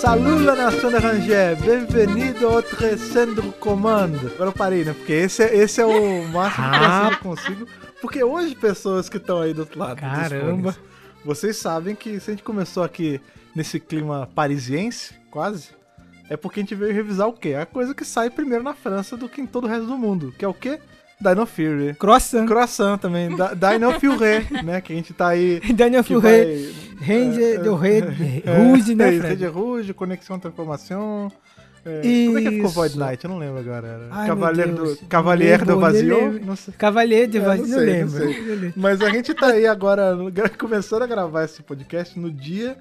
Salut la nation bem-vindo ao Trecendo Comando. Agora eu parei, né? Porque esse é, esse é o máximo que Ah. eu consigo. Porque hoje, pessoas que estão aí do outro lado Caramba. fones, vocês sabem que se a gente começou aqui nesse clima parisiense, quase, é porque a gente veio revisar o quê? A coisa que sai primeiro na França do que em todo o resto do mundo, que é o quê? Dino Fury. Croissant. Croissant também, Dino Fury, né? Que a gente tá aí... Furet. vai- Ranger é, do Rei é, Rouge, é né? Rede Rouge, Conexão Transformação. É, como é que ficou. Void Knight? Eu não lembro agora. Ai, Cavaleiro do, Cavalier do Vazio? de É, Vazio, sei. Eu lembro. Mas a gente tá aí agora, começando a gravar esse podcast no dia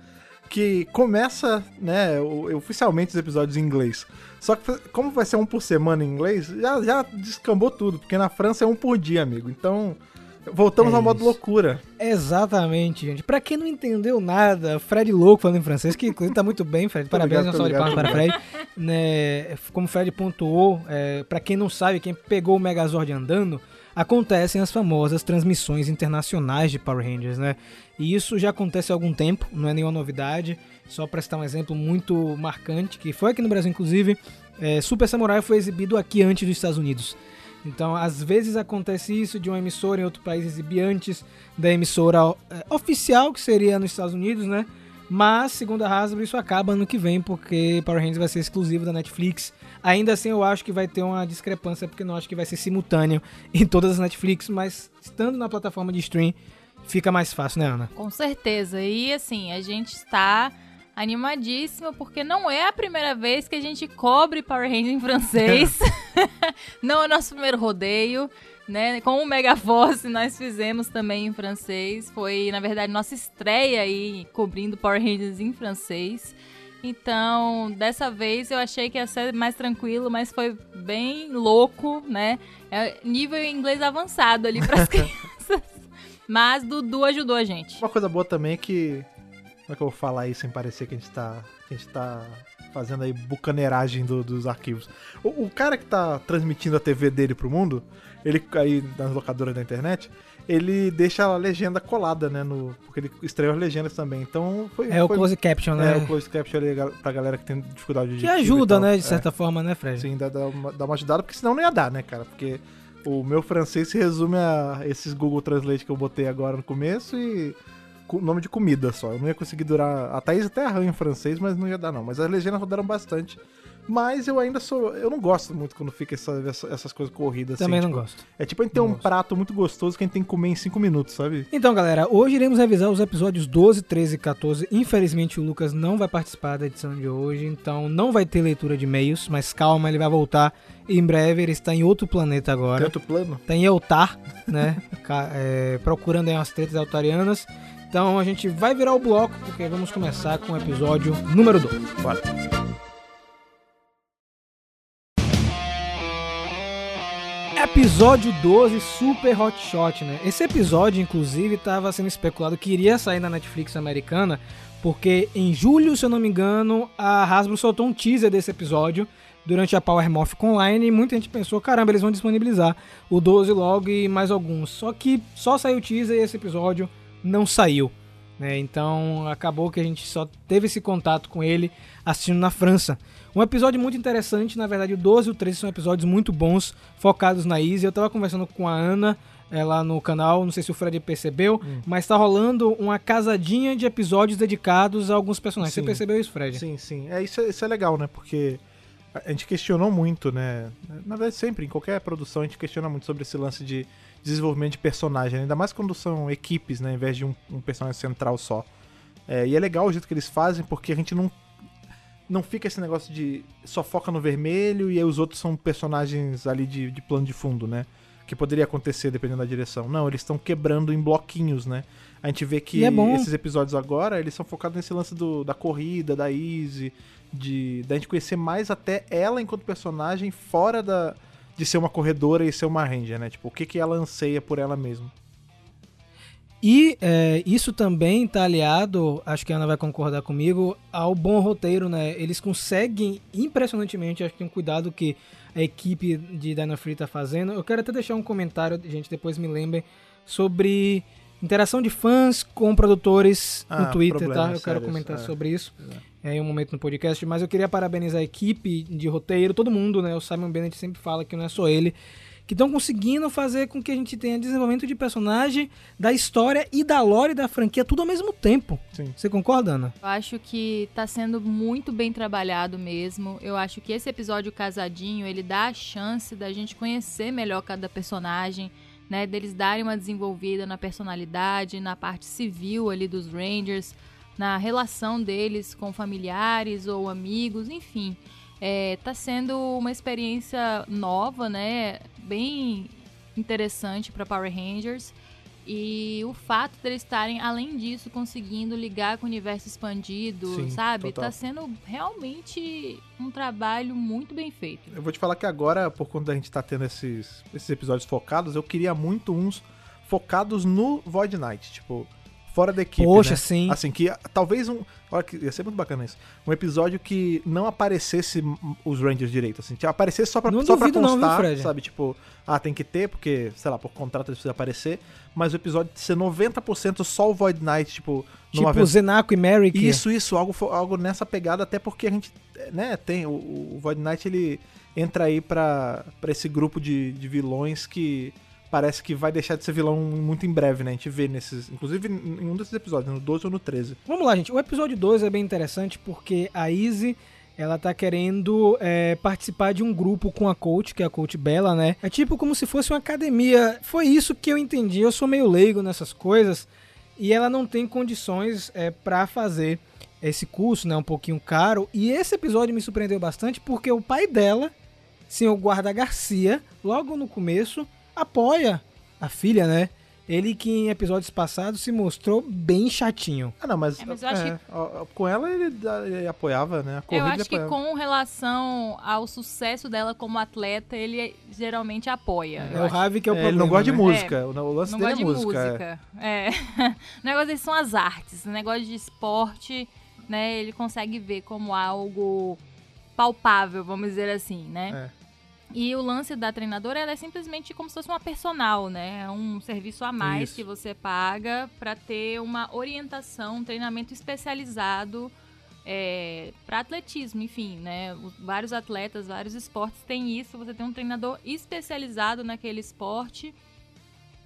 que começa, né, oficialmente os episódios em inglês. Só que como vai ser um por semana em inglês, já, já descambou tudo, porque na França é um por dia, amigo. Então, voltamos É ao modo isso. loucura. Exatamente, gente. Pra quem não entendeu nada, Fred louco falando em francês, que inclusive tá muito bem, Fred. Parabéns, Obrigado, uma salva de palmas para Fred. Né, como o Fred pontuou, é, para quem não sabe, quem pegou o Megazord andando, acontecem as famosas transmissões internacionais de Power Rangers, né? E isso já acontece há algum tempo, não é nenhuma novidade. Só para citar um exemplo muito marcante, que foi aqui no Brasil, inclusive, é, Super Samurai foi exibido aqui antes dos Estados Unidos. Então, às vezes acontece isso de uma emissora em outro país exibir antes da emissora é, oficial, que seria nos Estados Unidos, né? Mas, segundo a Hasbro, isso acaba ano que vem, porque Power Rangers vai ser exclusivo da Netflix. Ainda assim, eu acho que vai ter uma discrepância, porque não acho que vai ser simultâneo em todas as Netflix, mas estando na plataforma de stream, fica mais fácil, né, Ana? Com certeza. E assim, a gente está animadíssimo porque não é a primeira vez que a gente cobre Power Rangers em francês. não é o nosso primeiro rodeio, né? Com o Megaforce nós fizemos também em francês. Foi, na verdade, nossa estreia aí cobrindo Power Rangers em francês. Então, dessa vez eu achei que ia ser mais tranquilo, mas foi bem louco, né? É nível inglês avançado ali para as crianças. Mas Dudu ajudou a gente. Uma coisa boa também é que. Como é que eu vou falar aí sem parecer que a gente tá. Que a gente tá fazendo aí bucaneiragem do- dos arquivos. O, o cara que tá transmitindo a TV dele pro mundo, ele aí nas locadoras da internet, ele deixa a legenda colada, né? No, porque ele estreou as legendas também. Então foi. É o foi- close caption, né? É, o close caption ali pra galera que tem dificuldade de. que ajuda, né, de É. certa forma, né, Fred? Sim, dá, dá, uma, dá uma ajudada, porque senão não ia dar, né, cara? Porque o meu francês se resume a esses Google Translate que eu botei agora no começo e nome de comida só. Eu não ia conseguir durar. A Thaís até arranha em francês, mas não ia dar, não. Mas as legendas rodaram bastante. Mas eu ainda sou. Eu não gosto muito quando fica essa- essa- essas coisas corridas Também assim. não tipo, gosto. É tipo a gente ter Não um gosto. prato muito gostoso que a gente tem que comer em 5 minutos, sabe? Então, galera, hoje iremos revisar os episódios 12, 13 e 14. Infelizmente, o Lucas não vai participar da edição de hoje, então não vai ter leitura de e-mails, mas calma, ele vai voltar em breve. Ele está em outro planeta agora. Tanto plano. Está em Eltar, né? É, procurando aí umas tretas altarianas. Então a gente vai virar o bloco, porque vamos começar com o episódio número 2. Bora. Episódio 12, Super Hot Shot, né? Esse episódio, inclusive, estava sendo especulado que iria sair na Netflix americana, porque em julho, se eu não me engano, a Hasbro soltou um teaser desse episódio durante a Power Morph Online e muita gente pensou, caramba, eles vão disponibilizar o 12 logo e mais alguns. Só que só saiu o teaser e esse episódio não saiu. Né? Então acabou que a gente só teve esse contato com ele assistindo na França. Um episódio muito interessante, na verdade o 12 e o 13 são episódios muito bons, focados na Izzy. Eu tava conversando com a Ana é, lá no canal, não sei se o Fred percebeu, mas tá rolando uma casadinha de episódios dedicados a alguns personagens. Sim. Você percebeu isso, Fred? Sim, sim. É, isso, é, isso é legal, né? Porque a gente questionou muito, né? Na verdade, sempre, em qualquer produção, a gente questiona muito sobre esse lance de desenvolvimento de personagem, ainda mais quando são equipes, né? Em vez de um, um personagem central só. É, e é legal o jeito que eles fazem, porque a gente não. Não fica esse negócio de só foca no vermelho e aí os outros são personagens ali de, de plano de fundo, né? Que poderia acontecer dependendo da direção. Não, eles estão quebrando em bloquinhos, né? A gente vê que é esses episódios agora, eles são focados nesse lance do, da corrida, da Easy, de da gente conhecer mais até ela enquanto personagem fora da de ser uma corredora e ser uma ranger, né? Tipo, o que que ela anseia por ela mesma. E é, isso também tá aliado, acho que a Ana vai concordar comigo, ao bom roteiro, né? Eles conseguem impressionantemente, acho que tem um cuidado que a equipe de Dino Free tá fazendo. Eu quero até deixar um comentário, gente, depois me lembrem, sobre Interação de fãs com produtores Ah, no Twitter, tá? Eu quero comentar é. sobre isso é, em um momento no podcast, mas eu queria parabenizar a equipe de roteiro, todo mundo, né? O Simon Bennett sempre fala que não é só ele, que estão conseguindo fazer com que a gente tenha desenvolvimento de personagem, da história e da lore da franquia, tudo ao mesmo tempo. Sim. Você concorda, Ana? Eu acho que tá sendo muito bem trabalhado mesmo. Eu acho que esse episódio casadinho, ele dá a chance da gente conhecer melhor cada personagem, né? Deles darem uma desenvolvida na personalidade, na parte civil ali dos Rangers, na relação deles com familiares ou amigos, enfim. É, tá sendo uma experiência nova, né? Bem interessante para Power Rangers. E o fato deles estarem, além disso, conseguindo ligar com o universo expandido, Sim, sabe? total. Tá sendo realmente um trabalho muito bem feito. Eu vou te falar que agora, por conta da gente estar tendo esses, esses episódios focados, eu queria muito uns focados no Void Knight, tipo, fora da equipe. Poxa, né? sim. Assim, que talvez um. Olha que ia ser muito bacana isso. Um episódio que não aparecesse os Rangers direito, assim. Tipo, aparecesse só pra, Não só pra duvido não, viu, constar, Fred? sabe? Tipo, ah, tem que ter, porque, sei lá, por contrato eles precisam aparecer. Mas o episódio ser 90% só o Void Knight, tipo, Tipo vez. Zenaco e Merrick. Isso, isso, algo, algo nessa pegada, até porque a gente, né, tem, o, o Void Knight, ele entra aí pra, pra esse grupo de, de vilões que parece que vai deixar de ser vilão muito em breve, né, a gente vê nesses, inclusive em um desses episódios, no 12 ou no 13. Vamos lá, gente. O episódio 2 é bem interessante porque a Izzy, ela tá querendo é, participar de um grupo com a coach, que é a coach Bella, né? É tipo como se fosse uma academia. Foi isso que eu entendi. Eu sou meio leigo nessas coisas. E ela não tem condições é, para fazer esse curso, né? Um pouquinho caro. E esse episódio me surpreendeu bastante porque o pai dela, senhor Guarda Garcia, logo no começo, apoia a filha, né? Ele que em episódios passados se mostrou bem chatinho. Ah, não, mas, É, mas eu acho é, ó, com ela ele, ele apoiava, né, a corrida Eu acho que com relação ao sucesso dela como atleta, ele geralmente apoia. É o Ravi que é o É, problema. ele não gosta de né? música, o, o lance não dele gosta é de música. é. música. É. o negócio dele são as artes. O negócio de esporte, né? Ele consegue ver como algo palpável, vamos dizer assim, né? É. E o lance da treinadora, ela é simplesmente como se fosse uma personal, né? É um serviço a mais Isso. que você paga para ter uma orientação, um treinamento especializado é, para atletismo, enfim, né? Os- vários atletas, vários esportes têm isso. Você tem um treinador especializado naquele esporte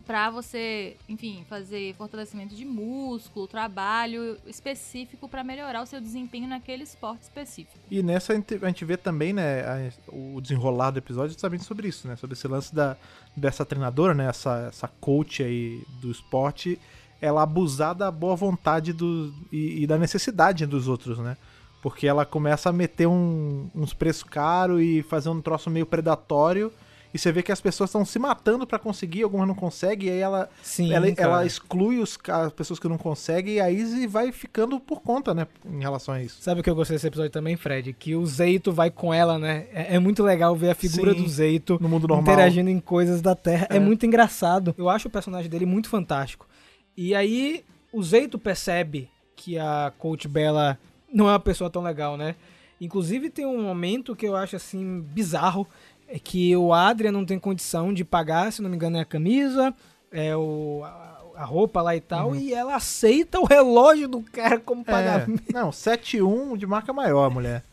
para você, enfim, fazer fortalecimento de músculo, trabalho específico para melhorar o seu desempenho naquele esporte específico. E nessa a gente, vê também, né, a- o desenrolar do episódio justamente sobre isso, né? Sobre esse lance da, dessa treinadora, né? Essa, essa coach aí do esporte, ela abusar da boa vontade do, e, e da necessidade dos outros, né? Porque ela começa a meter um- uns preços caros e fazer um troço meio predatório. E você vê que as pessoas estão se matando pra conseguir, algumas não conseguem, e aí ela, Sim, ela, ela exclui os, as pessoas que não conseguem, e a Izzy vai ficando por conta, né? Em relação a isso. Sabe o que eu gostei desse episódio também, Fred? Que o Zeito vai com ela, né? É, é muito legal ver a figura Sim, do Zeito No mundo normal. interagindo em coisas da Terra. É. É. muito engraçado. Eu acho o personagem dele muito fantástico. E aí, o Zeito percebe que a Coach Bella não é uma pessoa tão legal, né? Inclusive, tem um momento que eu acho, assim, bizarro. É que o Adrian não tem condição de pagar, se não me engano, é a camisa, é o, a, a roupa lá e tal. E ela aceita o relógio do cara como pagamento. É, não, 7-1 de marca maior, mulher.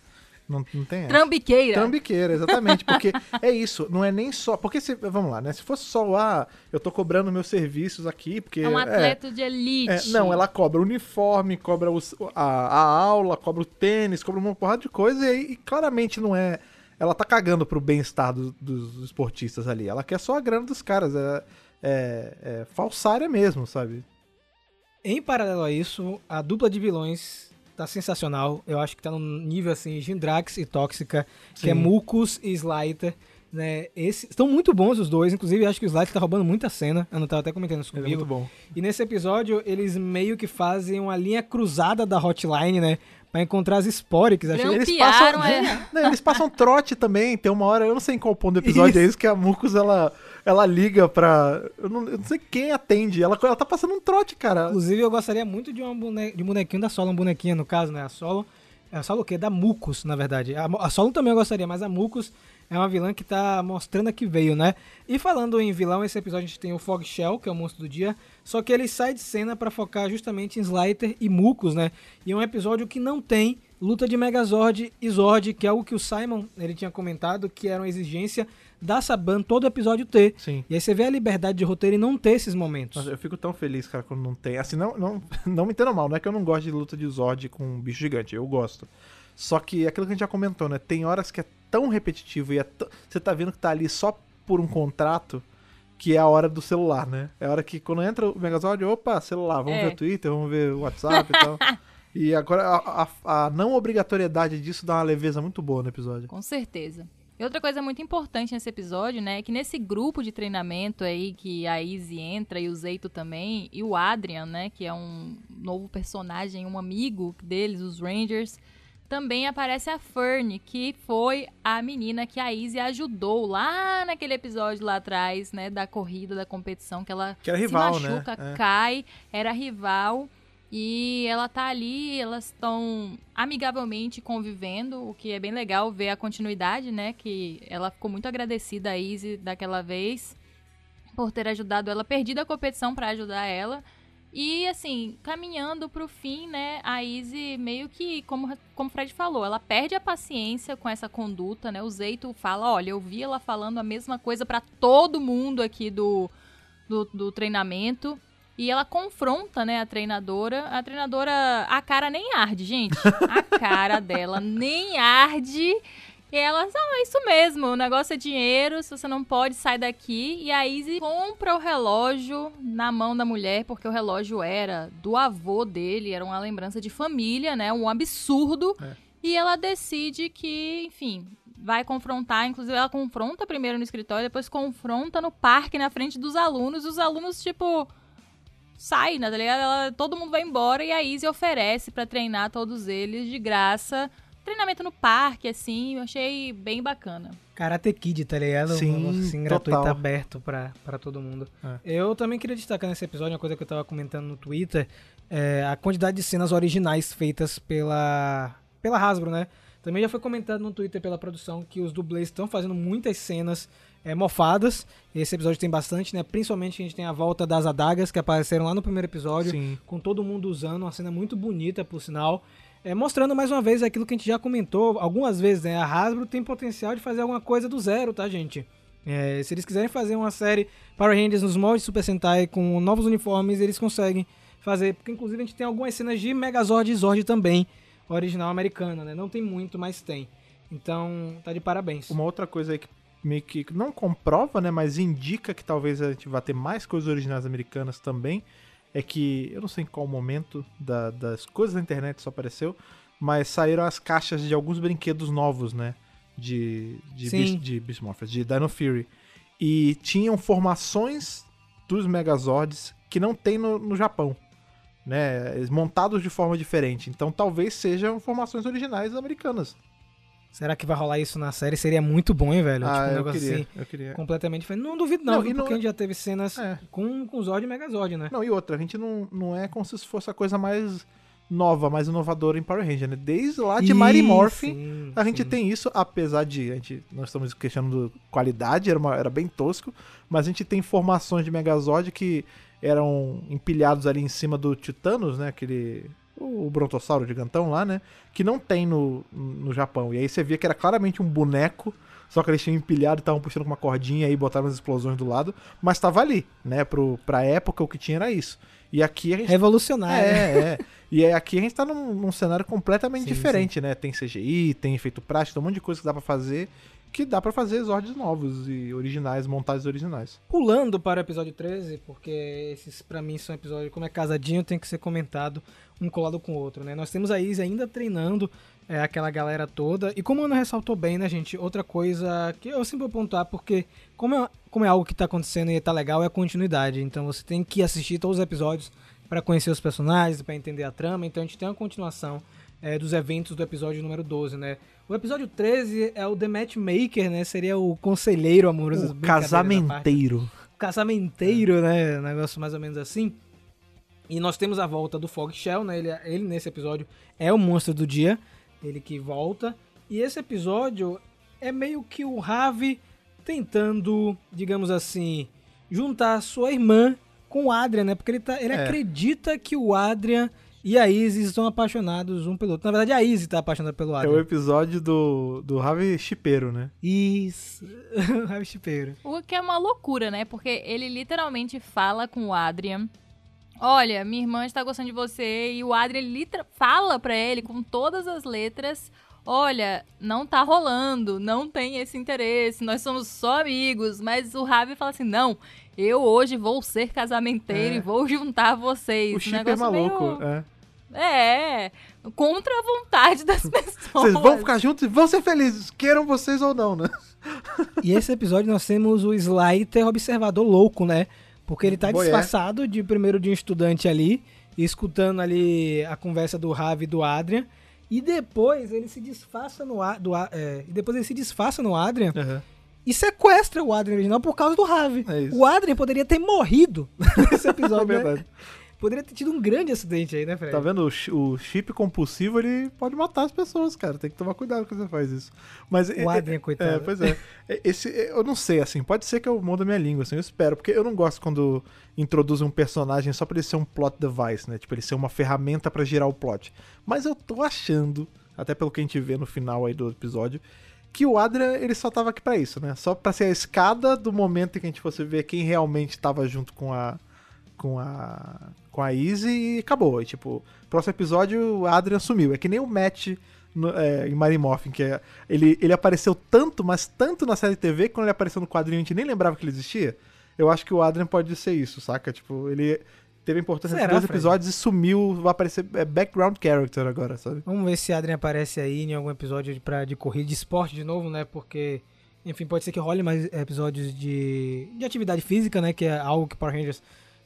Não, não tem essa. Trambiqueira. Trambiqueira, exatamente. Porque é isso, não é nem só. Porque se. Vamos lá, né? Se fosse só, ah, eu tô cobrando meus serviços aqui, porque. É um atleta de elite. é, não, ela cobra o uniforme, cobra os- a, a aula, cobra o tênis, cobra uma porrada de coisa e, aí, e claramente não é. Ela tá cagando pro bem-estar do- dos esportistas ali. Ela quer só a grana dos caras. É, é, é falsária mesmo, sabe? Em paralelo a isso, a dupla de vilões tá sensacional. Eu acho que tá num nível assim, Gindrax e Tóxica, que é Sim. Mucus e Slider. Né? Esse, estão muito bons os dois, inclusive acho que o Slider tá roubando muita cena. Eu não tava até comentando isso Ele é comigo. muito bom. E nesse episódio, eles meio que fazem uma linha cruzada da hotline, né? Pra encontrar as Sporix. Eles passam, é. Não, eles passam trote também. Tem uma hora, eu não sei em qual ponto do episódio é isso, que a Mucus ela, ela liga pra. Eu não, eu não sei quem atende. Ela, ela tá passando um trote, cara. Inclusive, eu gostaria muito de, uma bone... de um bonequinho da Solo, um bonequinho no caso, né? A Solo. É a Solo o quê? Da Mucus, na verdade. A, a Solo também eu gostaria, mas a Mucus é uma vilã que tá mostrando a que veio, né? E falando em vilão, esse episódio a gente tem o Fog Shell, que é o monstro do dia. Só que ele sai de cena para focar justamente em Slider e Mucus, né? E é um episódio que não tem luta de Megazord e Zord, que é algo que o Simon ele tinha comentado que era uma exigência da Saban todo episódio ter. Sim. E aí você vê a liberdade de roteiro e não ter esses momentos. Nossa, eu fico tão feliz, cara, quando não tem. Assim, não, não, não me entenda mal, não é que eu não gosto de luta de Zord com um bicho gigante, eu gosto. Só que é aquilo que a gente já comentou, né? Tem horas que é tão repetitivo e é t... você tá vendo que tá ali só por um contrato que é a hora do celular, né? É a hora que quando entra o Megazord, opa, celular, vamos É. ver o Twitter, vamos ver o WhatsApp e tal. E agora a, a- a não obrigatoriedade disso dá uma leveza muito boa no episódio. Com certeza. E outra coisa muito importante nesse episódio, né, é que nesse grupo de treinamento aí que a Izzy entra e o Zeito também, e o Adrian, né, que é um novo personagem, um amigo deles, os Rangers, também aparece a Fern, que foi a menina que a Izzy ajudou lá naquele episódio lá atrás, né, da corrida, da competição, que ela Que era rival, se machuca, né? É. cai, era rival. E ela tá ali, elas estão amigavelmente convivendo, o que é bem legal ver a continuidade, né? Que ela ficou muito agradecida a Izzy daquela vez por ter ajudado ela, perdido a competição pra ajudar ela. E assim, caminhando pro fim, né, a Izzy meio que, como, como o Fred falou, ela perde a paciência com essa conduta, né? O Zeito fala, olha, eu vi ela falando a mesma coisa pra todo mundo aqui do, do, do treinamento. E ela confronta, né, a treinadora. A treinadora, a cara nem arde, gente. A cara dela nem arde. E ela, ah, é isso mesmo, o negócio é dinheiro, se você não pode, sai daqui. E a Izzy compra o relógio na mão da mulher, porque o relógio era do avô dele, era uma lembrança de família, né? Um absurdo. É. E ela decide que, enfim, vai confrontar. Inclusive, ela confronta primeiro no escritório, depois confronta no parque, na frente dos alunos. E os alunos, tipo, saem, né? Tá ligado? Ela- todo mundo vai embora e a Izzy oferece pra treinar todos eles de graça. Treinamento no parque, assim, eu achei bem bacana. Karate Kid, tá ligado? Sim, um assim, gratuito, total. aberto pra, pra todo mundo. É. Eu também queria destacar nesse episódio uma coisa que eu tava comentando no Twitter, é a quantidade de cenas originais feitas pela, pela Hasbro, né? Também já foi comentado no Twitter pela produção que os dublês estão fazendo muitas cenas é, mofadas. Esse episódio tem bastante, né? Principalmente a gente tem a volta das adagas que apareceram lá no primeiro episódio Sim. com todo mundo usando, uma cena muito bonita, por sinal. É, mostrando mais uma vez aquilo que a gente já comentou algumas vezes, né? A Hasbro tem potencial de fazer alguma coisa do zero, tá, gente? É, se eles quiserem fazer uma série Power Rangers nos moldes de Super Sentai com novos uniformes, eles conseguem fazer. Porque, inclusive, a gente tem algumas cenas de Megazord e Zord também, original americana, né? Não tem muito, mas tem. Então, tá de parabéns. Uma outra coisa aí que meio que não comprova, né, mas indica que talvez a gente vá ter mais coisas originais americanas também, é que, eu não sei em qual momento da- das coisas da internet isso apareceu, mas saíram as caixas de alguns brinquedos novos, né, de, de, Sim. Beast, de Beast Morphers, de Dino Fury. E tinham formações dos Megazords que não tem no, no Japão. Né, montados de forma diferente. Então talvez sejam formações originais americanas. Será que vai rolar isso na série? Seria muito bom, hein, velho? Ah, tipo, um eu negócio queria, assim, eu queria. completamente diferente. Não duvido, não, Não, viu? não porque é- a gente já teve cenas É. com, com Zord e Megazord, né? Não, e outra, a gente não, não é como se isso fosse a coisa mais nova, mais inovadora em Power Ranger, né? Desde lá de Mighty Morphin, a gente sim. tem isso, apesar de a gente nós estamos questionando qualidade, era, uma- era bem tosco, mas a gente tem formações de Megazord que eram empilhados ali em cima do Titanos, né? Aquele o brontossauro gigantão lá, né? Que não tem no, no Japão. E aí você via que era claramente um boneco, só que eles tinham empilhado e estavam puxando com uma cordinha e botaram as explosões do lado, mas tava ali, né? Pro, pra época o que tinha era isso. E aqui a gente Revolucionário. é, é. E aí aqui a gente tá num, num cenário completamente Sim, diferente, né? Tem CGI, tem efeito prático, tem um monte de coisa que dá pra fazer, que dá pra fazer Zords novos e originais, montagens originais. Pulando para o episódio 13, porque esses pra mim são episódios, como é casadinho, tem que ser comentado um colado com o outro, né? Nós temos a Izzy ainda treinando é, aquela galera toda. E como a Ana ressaltou bem, né, gente? Outra coisa que eu sempre vou pontuar, porque como é, como é algo que tá acontecendo e tá legal, é a continuidade. Então você tem que assistir todos os episódios para conhecer os personagens, para entender a trama. Então a gente tem uma continuação é, dos eventos do episódio número 12, né? O episódio 13 é o The Matchmaker, né? Seria o conselheiro amoroso. O à parte casamenteiro. casamenteiro, né? Negócio mais ou menos assim. E nós temos a volta do Fog Shell, né? Ele, ele nesse episódio é o monstro do dia. Ele que volta. E esse episódio é meio que o Ravi tentando, digamos assim, juntar sua irmã com o Adrian, né? Porque ele, tá, ele É. acredita que o Adrian e a Izzy estão apaixonados um pelo outro. Na verdade, a Izzy tá apaixonada pelo É o episódio do, do Ravi Chipeiro, né? Isso. Ravi Chipeiro. O que é uma loucura, né? Porque ele literalmente fala com o Adrian. Olha, minha irmã está gostando de você. E o Adrian litra- fala pra ele com todas as letras. Olha, não tá rolando, não tem esse interesse, nós somos só amigos. Mas o Ravi fala assim: não, eu hoje vou ser casamenteiro É. e vou juntar vocês. O Um chip é maluco. meio- É. É, contra a vontade das pessoas. Vocês vão ficar juntos e vão ser felizes, queiram vocês ou não, né? E esse episódio nós temos o Slyter observador louco, né? Porque ele tá Boy, é. disfarçado de primeiro de um estudante ali, escutando ali a conversa do Ravi e do Adrian. E depois ele se disfarça no do é, e depois ele se disfarça no Adrian e sequestra o Adrian original por causa do Ravi. É o Adrian poderia ter morrido nesse É episódio, né? Poderia ter tido um grande acidente aí, né, Fred? Tá vendo? O chi- O chip compulsivo, ele pode matar as pessoas, cara. Tem que tomar cuidado quando você faz isso. Mas, O Adrian, coitado. É, pois é. É, Esse, eu não sei, assim, pode ser que eu mudo a minha língua, assim, eu espero. Porque eu não gosto quando introduzem um personagem só pra ele ser um plot device, né? Tipo, ele ser uma ferramenta pra girar o plot. Mas eu tô achando, até pelo que a gente vê no final aí do episódio, que o Adrian, ele só tava aqui pra isso, né? Só pra ser a escada do momento em que a gente fosse ver quem realmente tava junto com a com a com a Izzy e acabou. E, tipo, próximo episódio o Adrian sumiu. É que nem o Matt no, é, em Mighty Morphin, que é, ele, ele apareceu tanto, mas tanto na série TV, que quando ele apareceu no quadrinho a gente nem lembrava que ele existia. Eu acho que o Adrian pode ser isso, saca? Tipo, ele teve importância Será, nos dois Fred? episódios e sumiu, vai aparecer é, background character agora, sabe? Vamos ver se Adrian aparece aí em algum episódio de, pra, de corrida de esporte de novo, né? Porque, enfim, pode ser que role mais episódios de, de atividade física, né? Que é algo que Power Rangers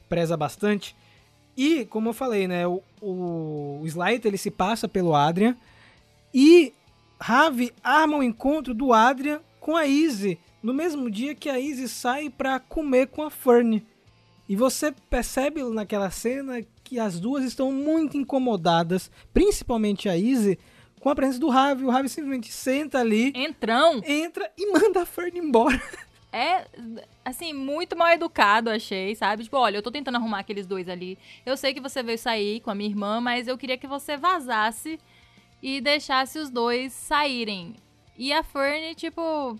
preza bastante. E, como eu falei, né? O, o, ele se passa pelo Adrian. E Ravi arma o encontro do Adrian com a Izzy no mesmo dia que a Izzy sai pra comer com a Fern. E você percebe naquela cena que as duas estão muito incomodadas, principalmente a Izzy, com a presença do Ravi. O Ravi simplesmente senta ali, Entrão entra e manda a Fern embora. É, assim, muito mal educado, achei, sabe? Tipo, olha, eu tô tentando arrumar aqueles dois ali. Eu sei que você veio sair com a minha irmã, mas eu queria que você vazasse e deixasse os dois saírem. E a Fern, tipo,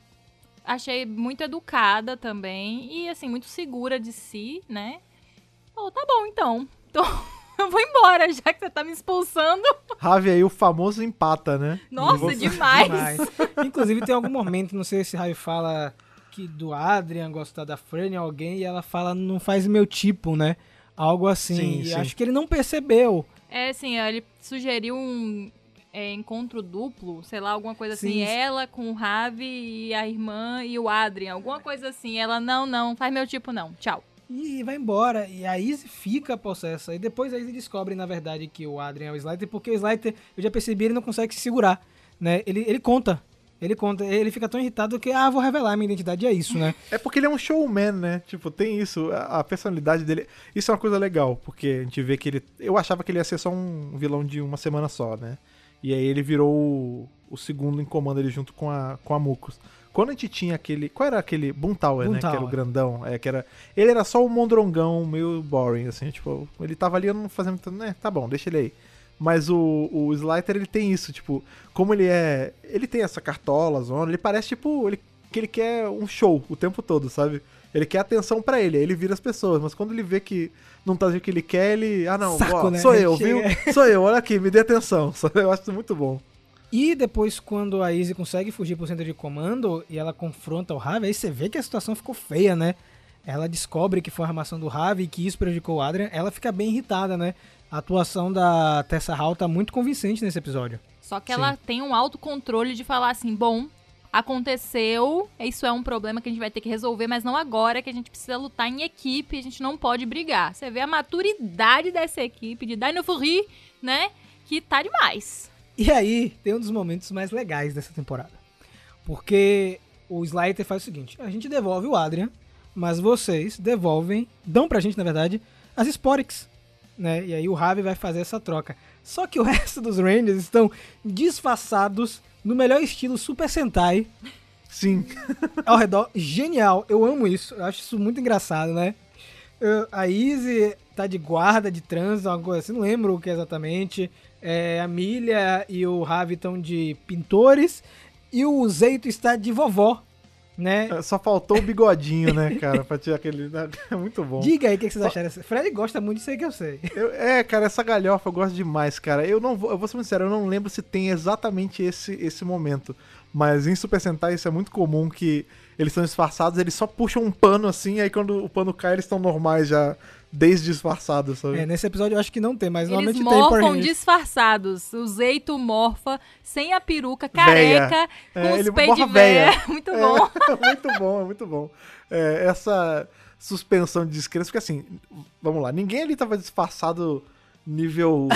achei muito educada também e, assim, muito segura de si, né? Oh, tá bom, então. Então, eu vou embora, já que você tá me expulsando. Ravi aí, o famoso empata, né? Nossa, Você- demais. Demais. Inclusive tem algum momento, não sei se Ravi fala que do Adrian gostar da Fern alguém e ela fala não faz meu tipo, né? Algo assim. Sim, e sim. acho que ele não percebeu. É, assim, ele sugeriu um é, encontro duplo, sei lá, alguma coisa assim. Sim. Ela com o Ravi e a irmã e o Adrian, alguma coisa assim. Ela, não, não, faz meu tipo não, tchau. E vai embora. E a Izzy fica possessa. E depois a Izzy descobre, na verdade, que o Adrian é o Slider, porque o Slider, eu já percebi, ele não consegue se segurar. Né? Ele, ele conta. Ele conta. Ele fica tão irritado que, ah, vou revelar minha identidade. É isso, né? É porque ele é um showman, né? Tipo, tem isso, a a personalidade dele. Isso é uma coisa legal, porque a gente vê que ele. Eu achava que ele ia ser só um vilão de uma semana só, né? E aí ele virou o, o segundo em comando ali junto com a, com a Mucos. Quando a gente tinha aquele. Qual era aquele? Boomtower, né? Que era o grandão. É, que era, ele era só um mondrongão meio boring, assim. Tipo, ele tava ali não fazendo muito. Né, tá bom, deixa ele aí. Mas o, o Slider, ele tem isso, tipo, como ele é. Ele tem essa cartola, zona, ele parece, tipo, ele, que ele quer um show o tempo todo, sabe? Ele quer atenção pra ele, aí ele vira as pessoas, mas quando ele vê que não tá o que ele quer, ele. Ah, não, Saco, ó, né? sou eu, viu? Sou eu, olha aqui, me dê atenção. Eu acho isso muito bom. E depois, quando a Izzy consegue fugir pro centro de comando e ela confronta o Ravi, aí você vê que a situação ficou feia, né? Ela descobre que foi a armação do Ravi e que isso prejudicou o Adrian. Ela fica bem irritada, né? A atuação da Tessa Hall tá muito convincente nesse episódio. Só que ela tem um autocontrole de falar assim, bom, aconteceu, isso é um problema que a gente vai ter que resolver, mas não agora, que a gente precisa lutar em equipe, a gente não pode brigar. Você vê a maturidade dessa equipe, de Dino Fury, né, que tá demais. E aí, tem um dos momentos mais legais dessa temporada. Porque o Slider faz o seguinte: a gente devolve o Adrian, mas vocês devolvem, dão pra gente, na verdade, as Sporix. Né? E aí o Ravi vai fazer essa troca. Só que o resto dos Rangers estão disfarçados no melhor estilo Super Sentai Sim. ao redor. Genial, eu amo isso. Eu acho isso muito engraçado, né? Eu- a Izzy tá de guarda de trânsito, uma coisa assim, não lembro o que exatamente. É, a Milha e o Ravi estão de pintores. E o Zeito está de vovó, né? Só faltou o bigodinho, né, cara, pra tirar aquele. É muito bom. Diga aí o que vocês acharam. Fred gosta muito disso aí que eu sei. Eu- é, cara, essa galhofa eu gosto demais, cara. Eu não vou, eu vou ser sincero, eu não lembro se tem exatamente esse, esse momento. Mas em Super Sentai isso é muito comum que eles são disfarçados, eles só puxam um pano assim, aí quando o pano cai, eles estão normais já, desdisfarçados, sabe? É, nesse episódio eu acho que não tem, mas Eles normalmente tem Power morfam Rangers. disfarçados. O Zeito morfa, sem a peruca, Véia. careca, É, com ele os peitos de véia. véia. Muito É, bom. muito bom, é muito bom. É, essa suspensão de descrença, porque assim, vamos lá, ninguém ali tava disfarçado nível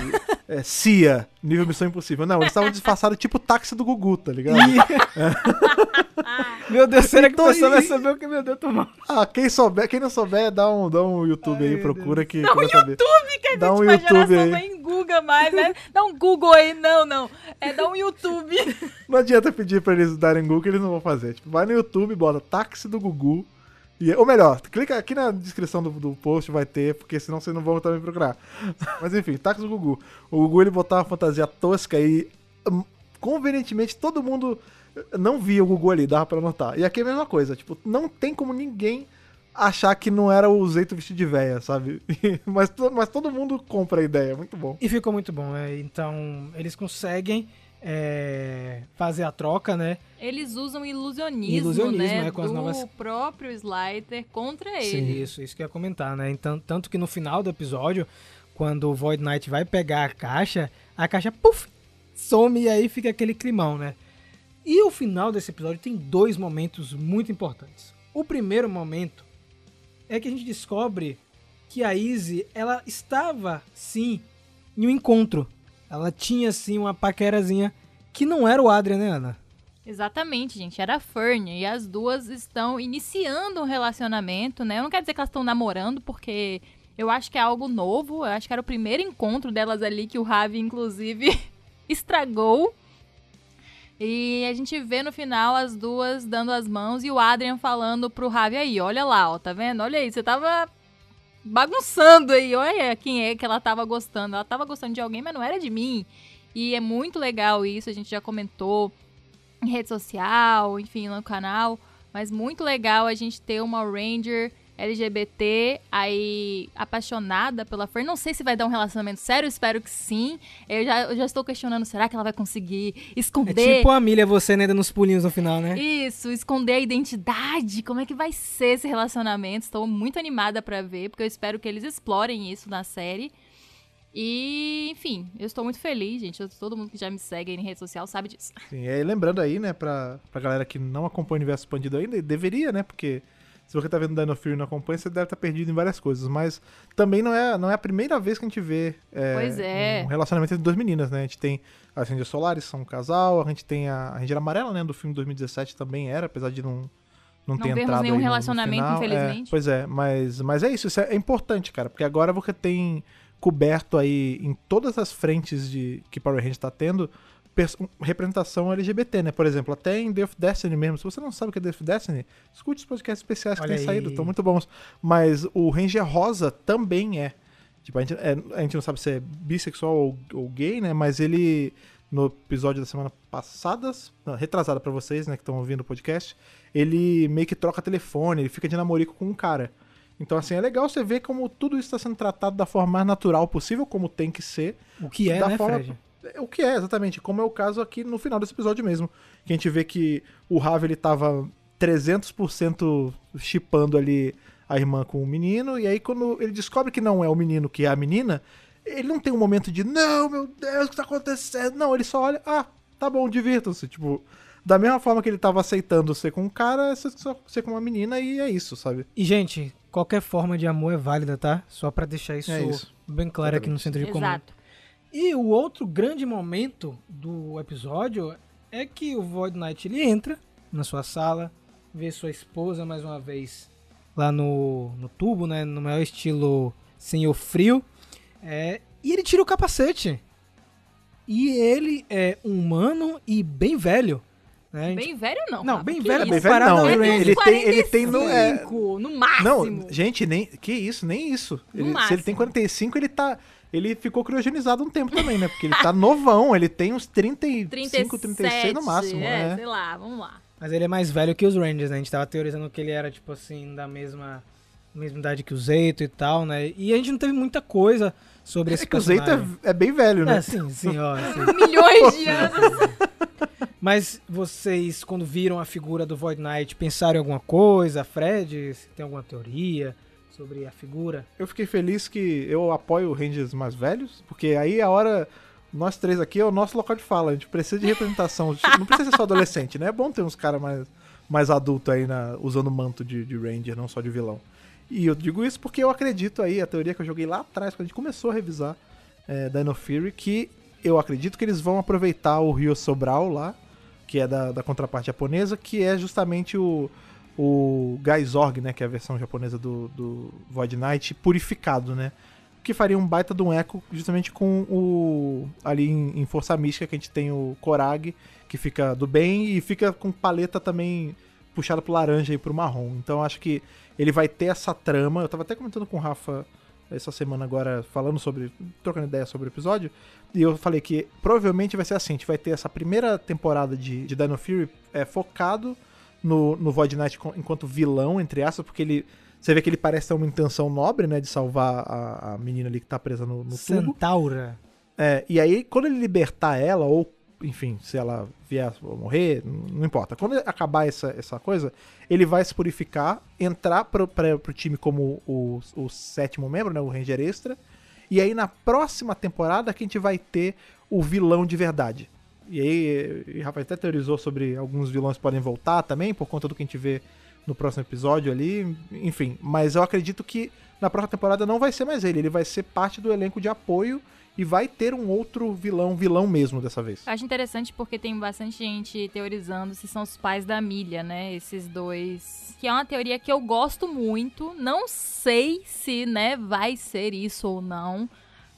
é, CIA, nível Missão Impossível. Não, eles estavam disfarçados tipo táxi do Gugu, tá ligado? Meu Deus, será que o Então, pessoal vai e- saber o que meu Deus tomou? Ah, quem souber, quem não souber, dá um, dá um YouTube Ai, aí, procura que. Dá vai um saber. YouTube, que a Dá gente um YouTube geração aí. nem Google mais, né? Dá um Google aí, não, não. É dar um YouTube. Não adianta pedir pra eles darem Google que eles não vão fazer. Tipo, vai no YouTube, bota táxi do Gugu. E, ou melhor, clica aqui na descrição do, do post, vai ter, porque senão vocês não vão também procurar. Mas enfim, táxi do Gugu. O Gugu ele botava uma fantasia tosca e hum, convenientemente todo mundo não via o Gugu ali, dava pra notar. E aqui é a mesma coisa, tipo, não tem como ninguém achar que não era o Zeito vestido de véia, sabe? mas, mas todo mundo compra a ideia, muito bom. E ficou muito bom, né? Então, eles conseguem é, fazer a troca, né? Eles usam ilusionismo, Ilusionismo, né? é, com as do novas- próprio Slider contra Sim, ele. isso, isso que eu ia comentar, né? Então, tanto que no final do episódio, quando o Void Knight vai pegar a caixa, a caixa, puf, some e aí fica aquele climão, né? E o final desse episódio tem dois momentos muito importantes. O primeiro momento é que a gente descobre que a Izzy, ela estava, sim, em um encontro. Ela tinha, sim, uma paquerazinha que não era o Adrian, né, Ana? Exatamente, gente. Era a Fern. E as duas estão iniciando um relacionamento, né? Eu não quero dizer que elas estão namorando, porque eu acho que é algo novo. Eu acho que era o primeiro encontro delas ali que o Ravi, inclusive, estragou. E a gente vê no final as duas dando as mãos e o Adrian falando pro Ravi aí, olha lá, ó, tá vendo? Olha aí, você tava bagunçando aí, olha quem é que ela tava gostando. Ela tava gostando de alguém, mas não era de mim. E é muito legal isso, a gente já comentou em rede social, enfim, no canal. Mas muito legal a gente ter uma Ranger LGBT aí apaixonada pela Fern. Não sei se vai dar um relacionamento sério, espero que sim. Eu já, eu já estou questionando, será que ela vai conseguir É esconder tipo a Milha, você né, dando uns pulinhos no final, né? isso, esconder a identidade, como é que vai ser esse relacionamento? Estou muito animada pra ver, porque eu espero que eles explorem isso na série. E, enfim, eu estou muito feliz, gente. Eu- todo mundo que já me segue aí em rede social sabe disso. Sim, e aí lembrando aí, né, pra, pra galera que não acompanha o universo expandido ainda, e deveria, né, porque se você tá vendo Dino Fury e não acompanha, você deve estar perdido em várias coisas, mas também não é, não é a primeira vez que a gente vê é, é. um relacionamento entre duas meninas, né, a gente tem as Rangers Solares, são um casal, a gente tem a Ranger Amarela, né, do filme 2017 também era, apesar de não não, Não ter entrado nenhum relacionamento, final. infelizmente. É, pois é, mas, mas é isso, isso é, é importante, cara, porque agora você tem coberto aí em todas as frentes de que Power Rangers tá tendo representação LGBT, né? Por exemplo, até em The of Destiny mesmo. Se você não sabe o que é The of Destiny, escute os podcasts especiais que Olha têm aí. saído, estão muito bons. Mas o Ranger Rosa também é. Tipo, a gente, é, a gente não sabe se é bissexual ou, ou gay, né? Mas ele, no episódio da semana passada, não, retrasada pra vocês, né, que estão ouvindo o podcast, ele meio que troca telefone, ele fica de namorico com um cara. Então, assim, é legal você ver como tudo isso está sendo tratado da forma mais natural possível, como tem que ser. O que é, da né, forma- Fred? É, O que é, exatamente, como é o caso aqui no final desse episódio mesmo. Que a gente vê que o Rav, ele tava 300% chipando ali a irmã com o menino, e aí quando ele descobre que não é o menino, que é a menina, ele não tem um momento de, não, meu Deus, o que tá acontecendo? Não, ele só olha, ah, tá bom, divirtam-se. Tipo, da mesma forma que ele tava aceitando ser com um cara, ser só- ser com uma menina, e é isso, sabe? E, gente, qualquer forma de amor é válida, tá? Só pra deixar isso, É isso. bem claro aqui no centro de comando. Exato. E o outro grande momento do episódio é que o Void Knight ele entra na sua sala, vê sua esposa mais uma vez lá no, no tubo, né? No maior estilo Senhor Frio. É, e ele tira o capacete. E ele é humano e bem velho. Né? Bem velho não. Não, bem que velho, bem velho não, ele- ele tem- ele tem no- é- 45, no máximo. Não, gente, nem. Que isso, nem isso. No Ele- se ele tem máximo. 45, ele tá. Ele ficou criogenizado um tempo também, né? Porque ele tá novão, ele tem uns 35, 36 no máximo. É, É, sei lá, vamos lá. Mas ele é mais velho que os Rangers, né? A gente tava teorizando que ele era, tipo assim, da mesma, mesma idade que o Zeito e tal, né? E a gente não teve muita coisa sobre esse É que o Zeito é, é bem velho, né? É, sim, sim, ó. sim. Milhões de anos. Mas vocês, quando viram a figura do Void Knight, pensaram em alguma coisa? Fred, tem alguma teoria sobre a figura? Eu fiquei feliz que eu apoio Rangers mais velhos, porque aí a hora. Nós três aqui é o nosso local de fala, a gente precisa de representação. Não precisa ser só adolescente, né? É bom ter uns caras mais, mais adultos aí na, usando manto de, de Ranger, não só de vilão. E eu digo isso porque eu acredito aí, a teoria que eu joguei lá atrás, quando a gente começou a revisar é, Dino Fury, que eu acredito que eles vão aproveitar o Ryo Sobral lá, que é da, da contraparte japonesa, que é justamente o, o Gaizorg, né, que é a versão japonesa do, do Void Knight, purificado, né? Que faria um baita de um eco justamente com o. Ali em, em Força Mística, que a gente tem o Korag, que fica do bem, e fica com paleta também puxada pro laranja e pro marrom. Então acho que ele vai ter essa trama. Eu tava até comentando com o Rafa essa semana agora, falando sobre. trocando ideia sobre o episódio. E eu falei que provavelmente vai ser assim: a gente vai ter essa primeira temporada de, de Dino Fury é, focado no, no Void Knight enquanto vilão, entre aspas, porque ele. Você vê que ele parece ter uma intenção nobre, né? De salvar a, a menina ali que tá presa no, no tubo. Centaura. É, e aí, quando ele libertar ela, ou, enfim, se ela vier a morrer, não importa. Quando acabar essa, essa coisa, ele vai se purificar, entrar pro, pra, pro time como o, o sétimo membro, né? O Ranger Extra. E aí, na próxima temporada, que a gente vai ter o vilão de verdade. E aí, e Rafael até teorizou sobre alguns vilões podem voltar também, por conta do que a gente vê no próximo episódio ali. Enfim, mas eu acredito que na próxima temporada não vai ser mais ele, ele vai ser parte do elenco de apoio e vai ter um outro vilão, vilão mesmo dessa vez. Acho interessante porque tem bastante gente teorizando se são os pais da Milha, né? Esses dois. Que é uma teoria que eu gosto muito. Não sei se, né, vai ser isso ou não.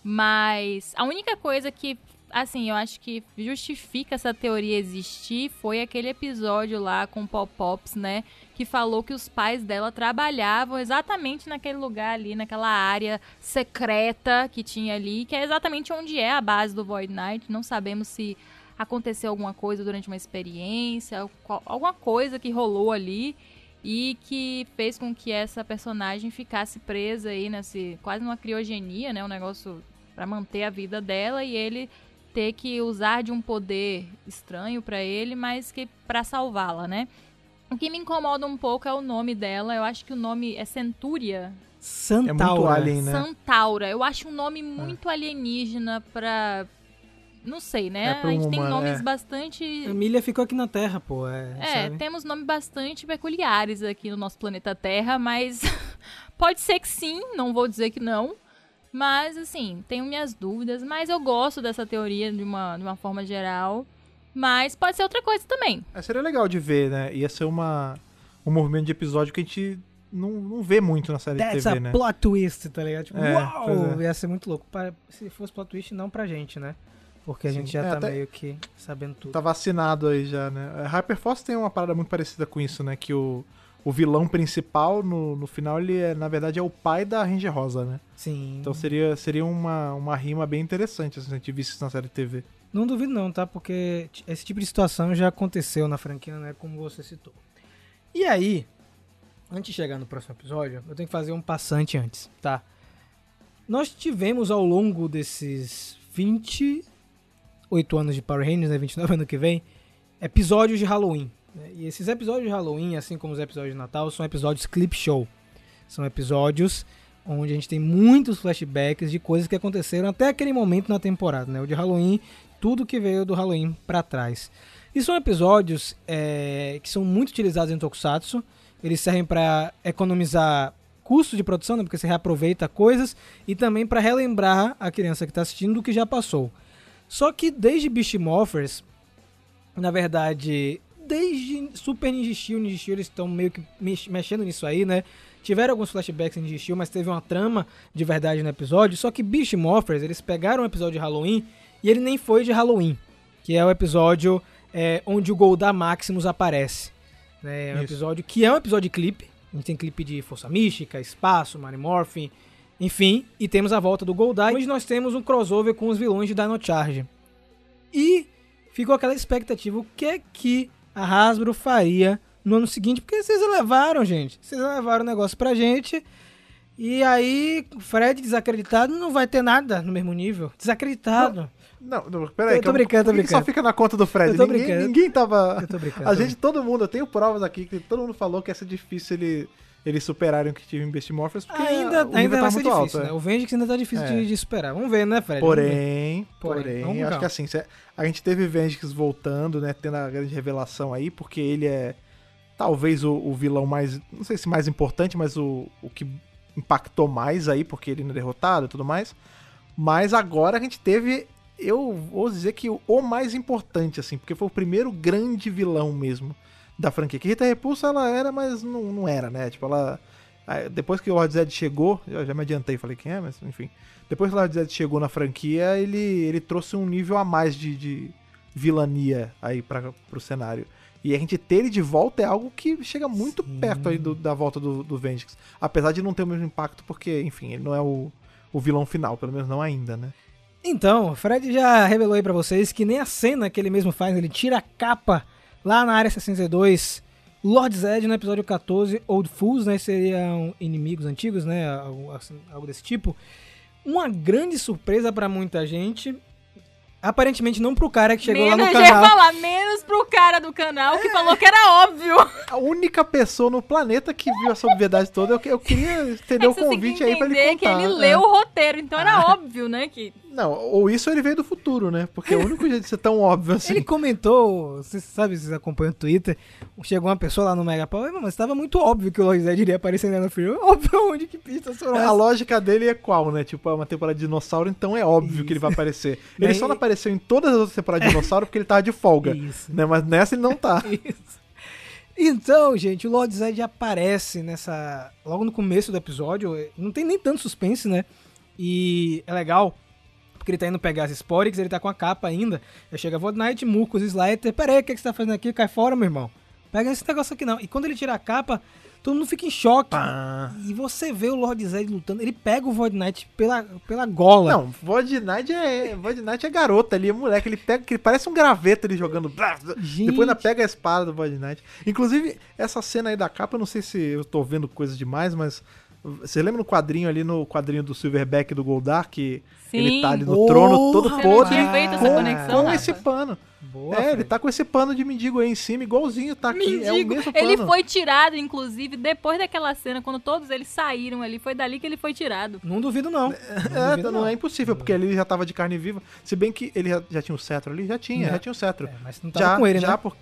Mas a única coisa que, assim, eu acho que justifica essa teoria existir foi aquele episódio lá com Pop-Pops, né? Que falou que os pais dela trabalhavam exatamente naquele lugar ali, naquela área secreta que tinha ali, que é exatamente onde é a base do Void Knight. Não sabemos se aconteceu alguma coisa durante uma experiência, alguma coisa que rolou ali e que fez com que essa personagem ficasse presa aí nesse quase numa criogenia, né, um negócio pra manter a vida dela e ele ter que usar de um poder estranho pra ele, mas que para salvá-la, né? O que me incomoda um pouco é o nome dela. Eu acho que o nome é Centúria, Santaura. É muito alien, né? Santaura. Eu acho um nome muito alienígena pra. Não sei, né? É, pra a gente um tem nomes é. A bastante. Emília ficou aqui na Terra, pô. É, É, sabe? temos nomes bastante peculiares aqui no nosso planeta Terra, mas pode ser que sim, não vou dizer que não. Mas, assim, tenho minhas dúvidas, mas eu gosto dessa teoria de uma, de uma forma geral. Mas pode ser outra coisa também. É, seria legal de ver, né? Ia ser uma, um movimento de episódio que a gente não, não vê muito na série That's de TV, a né? plot twist, tá ligado? Tipo, É, uau! é. Ia ser muito louco. Pra- se fosse plot twist, não pra gente, né? Porque a Sim. gente já É, tá meio que sabendo tudo. Tá vacinado aí já, né? A Hyperforce tem uma parada muito parecida com isso, né? Que o, o vilão principal, no, no final, ele é, na verdade, é o pai da Ranger Rosa, né? Sim. Então seria, seria uma, uma rima bem interessante assim, se a gente visse isso na série de TV. Não duvido não, tá? Porque esse tipo de situação já aconteceu na franquia, né? Como você citou. E aí, antes de chegar no próximo episódio, eu tenho que fazer um passante antes, tá? Nós tivemos ao longo desses 28 anos de Power Rangers, né? 29 ano que vem, episódios de Halloween. Né? E esses episódios de Halloween, assim como os episódios de Natal, são episódios clip show. São episódios onde a gente tem muitos flashbacks de coisas que aconteceram até aquele momento na temporada, né? O de Halloween, tudo que veio do Halloween pra trás. E são episódios é, que são muito utilizados em Tokusatsu. Eles servem pra economizar custo de produção, né? Porque você reaproveita coisas e também pra relembrar a criança que tá assistindo do que já passou. Só que desde Beast Morphers, na verdade, desde Super Ninja Steel, Ninja Steel, eles estão meio que mex- mexendo nisso aí, né? Tiveram alguns flashbacks em Steel, mas teve uma trama de verdade no episódio. Só que Beast Morphers, eles pegaram um episódio de Halloween e ele nem foi de Halloween, que é o episódio é, onde o Goldar Maximus aparece. Né? É um Isso. episódio que é um episódio de clipe. A gente tem clipe de Força Mística, Espaço, Mary Morphin, enfim. E temos a volta do Goldar. Hoje nós temos um crossover com os vilões de Dino Charge. E ficou aquela expectativa, o que é que a Hasbro faria no ano seguinte? Porque vocês levaram, gente. Vocês levaram o negócio pra gente. E aí, Fred desacreditado não vai ter nada no mesmo nível. Desacreditado. Não, não peraí. Eu tô brincando, tô por que brincando. Só fica na conta do Fred. Eu tô ninguém, brincando. ninguém tava. Eu tô brincando. A gente, todo mundo, eu tenho provas aqui que todo mundo falou que ia ser difícil ele, eles superarem o que tive em Beast Morphers, porque ainda, ainda tá vai ser muito difícil, alto. né? é. O Vengix ainda tá difícil É. de, de superar. Vamos ver, né, Fred? Porém, Porém, porém, acho calma. que assim, a gente teve Vengix voltando, né, tendo a grande revelação aí, porque ele é talvez o, o vilão mais, não sei se mais importante, mas o, o que impactou mais aí, porque ele não é derrotado e tudo mais. Mas agora a gente teve, eu vou dizer que o mais importante, assim, porque foi o primeiro grande vilão mesmo da franquia. Que Rita Repulsa ela era, mas não, não era, né? Tipo, ela. Depois que o Lord Zed chegou, eu já me adiantei, falei quem é, mas enfim. Depois que o Lord Zed chegou na franquia, ele, ele trouxe um nível a mais de, de vilania aí para pro cenário. E a gente ter ele de volta é algo que chega muito Sim. perto aí do- da volta do, do Vengix. Apesar de não ter o mesmo impacto, porque, enfim, ele não é o, o vilão final, pelo menos não ainda, né? Então, o Fred já revelou aí pra vocês que nem a cena que ele mesmo faz, ele tira a capa lá na área 62, Lord Zed no episódio 14, Old Fools, né? Seriam inimigos antigos, né? Algo, assim, algo desse tipo. Uma grande surpresa pra muita gente. Aparentemente não pro cara que chegou menos, lá no eu já ia canal. falar, menos pro cara do canal que falou que era óbvio. A única pessoa no planeta que viu essa obviedade toda, eu, eu queria entender É o convite aí pra ele contar. que ele né? leu o roteiro, então era óbvio, né? Que Não, ou isso ele veio do futuro, né? Porque é o único jeito de ser tão óbvio assim. Ele comentou, você sabe, vocês acompanham o Twitter, chegou uma pessoa lá no Mega Power, mas estava muito óbvio que o Lord Zed iria aparecer no filme. Óbvio onde que pistas foram A lógica dele é qual, né? Tipo, é uma temporada de dinossauro, então é óbvio que ele vai aparecer. Ele só não apareceu em todas as outras temporadas de dinossauro porque ele tava de folga. Isso. Né? Mas nessa ele não tá. Isso. Então, gente, o Lord Zed aparece nessa. Logo no começo do episódio. Não tem nem tanto suspense, né? E é legal. Porque ele tá indo pegar as Sporix, ele tá com a capa ainda. Aí chega Void Knight, Murkus, Slater. Pera aí, o que, que você tá fazendo aqui? Cai fora, meu irmão. Pega esse negócio aqui não. E quando ele tira a capa, todo mundo fica em choque. Pá. E você vê o Lord Zed lutando. Ele pega o Void Knight pela, pela gola. Não, Void Knight é, Void Knight é garota ali, é moleque. Ele pega, ele parece um graveto ali jogando. Gente. Depois ainda pega a espada do Void Knight. Inclusive, essa cena aí da capa, eu não sei se eu tô vendo coisa demais, mas. Você lembra no quadrinho ali, no quadrinho do Silverback e do Goldar, que Sim. ele tá ali no trono todo Você não podre. tinha feito essa com, conexão, com esse pano. Boa, é, ele tá com esse pano de mendigo aí em cima, igualzinho tá aqui. É o Mendigo. mesmo pano. Ele foi tirado, inclusive, depois daquela cena, quando todos eles saíram ali, foi dali que ele foi tirado. Não duvido, não. É, duvido, não, é impossível, porque ali ele já tava de carne viva. Se bem que ele já, já tinha o cetro ali, já tinha, Já. já tinha o cetro. É, mas não tava já, com ele, já né? por...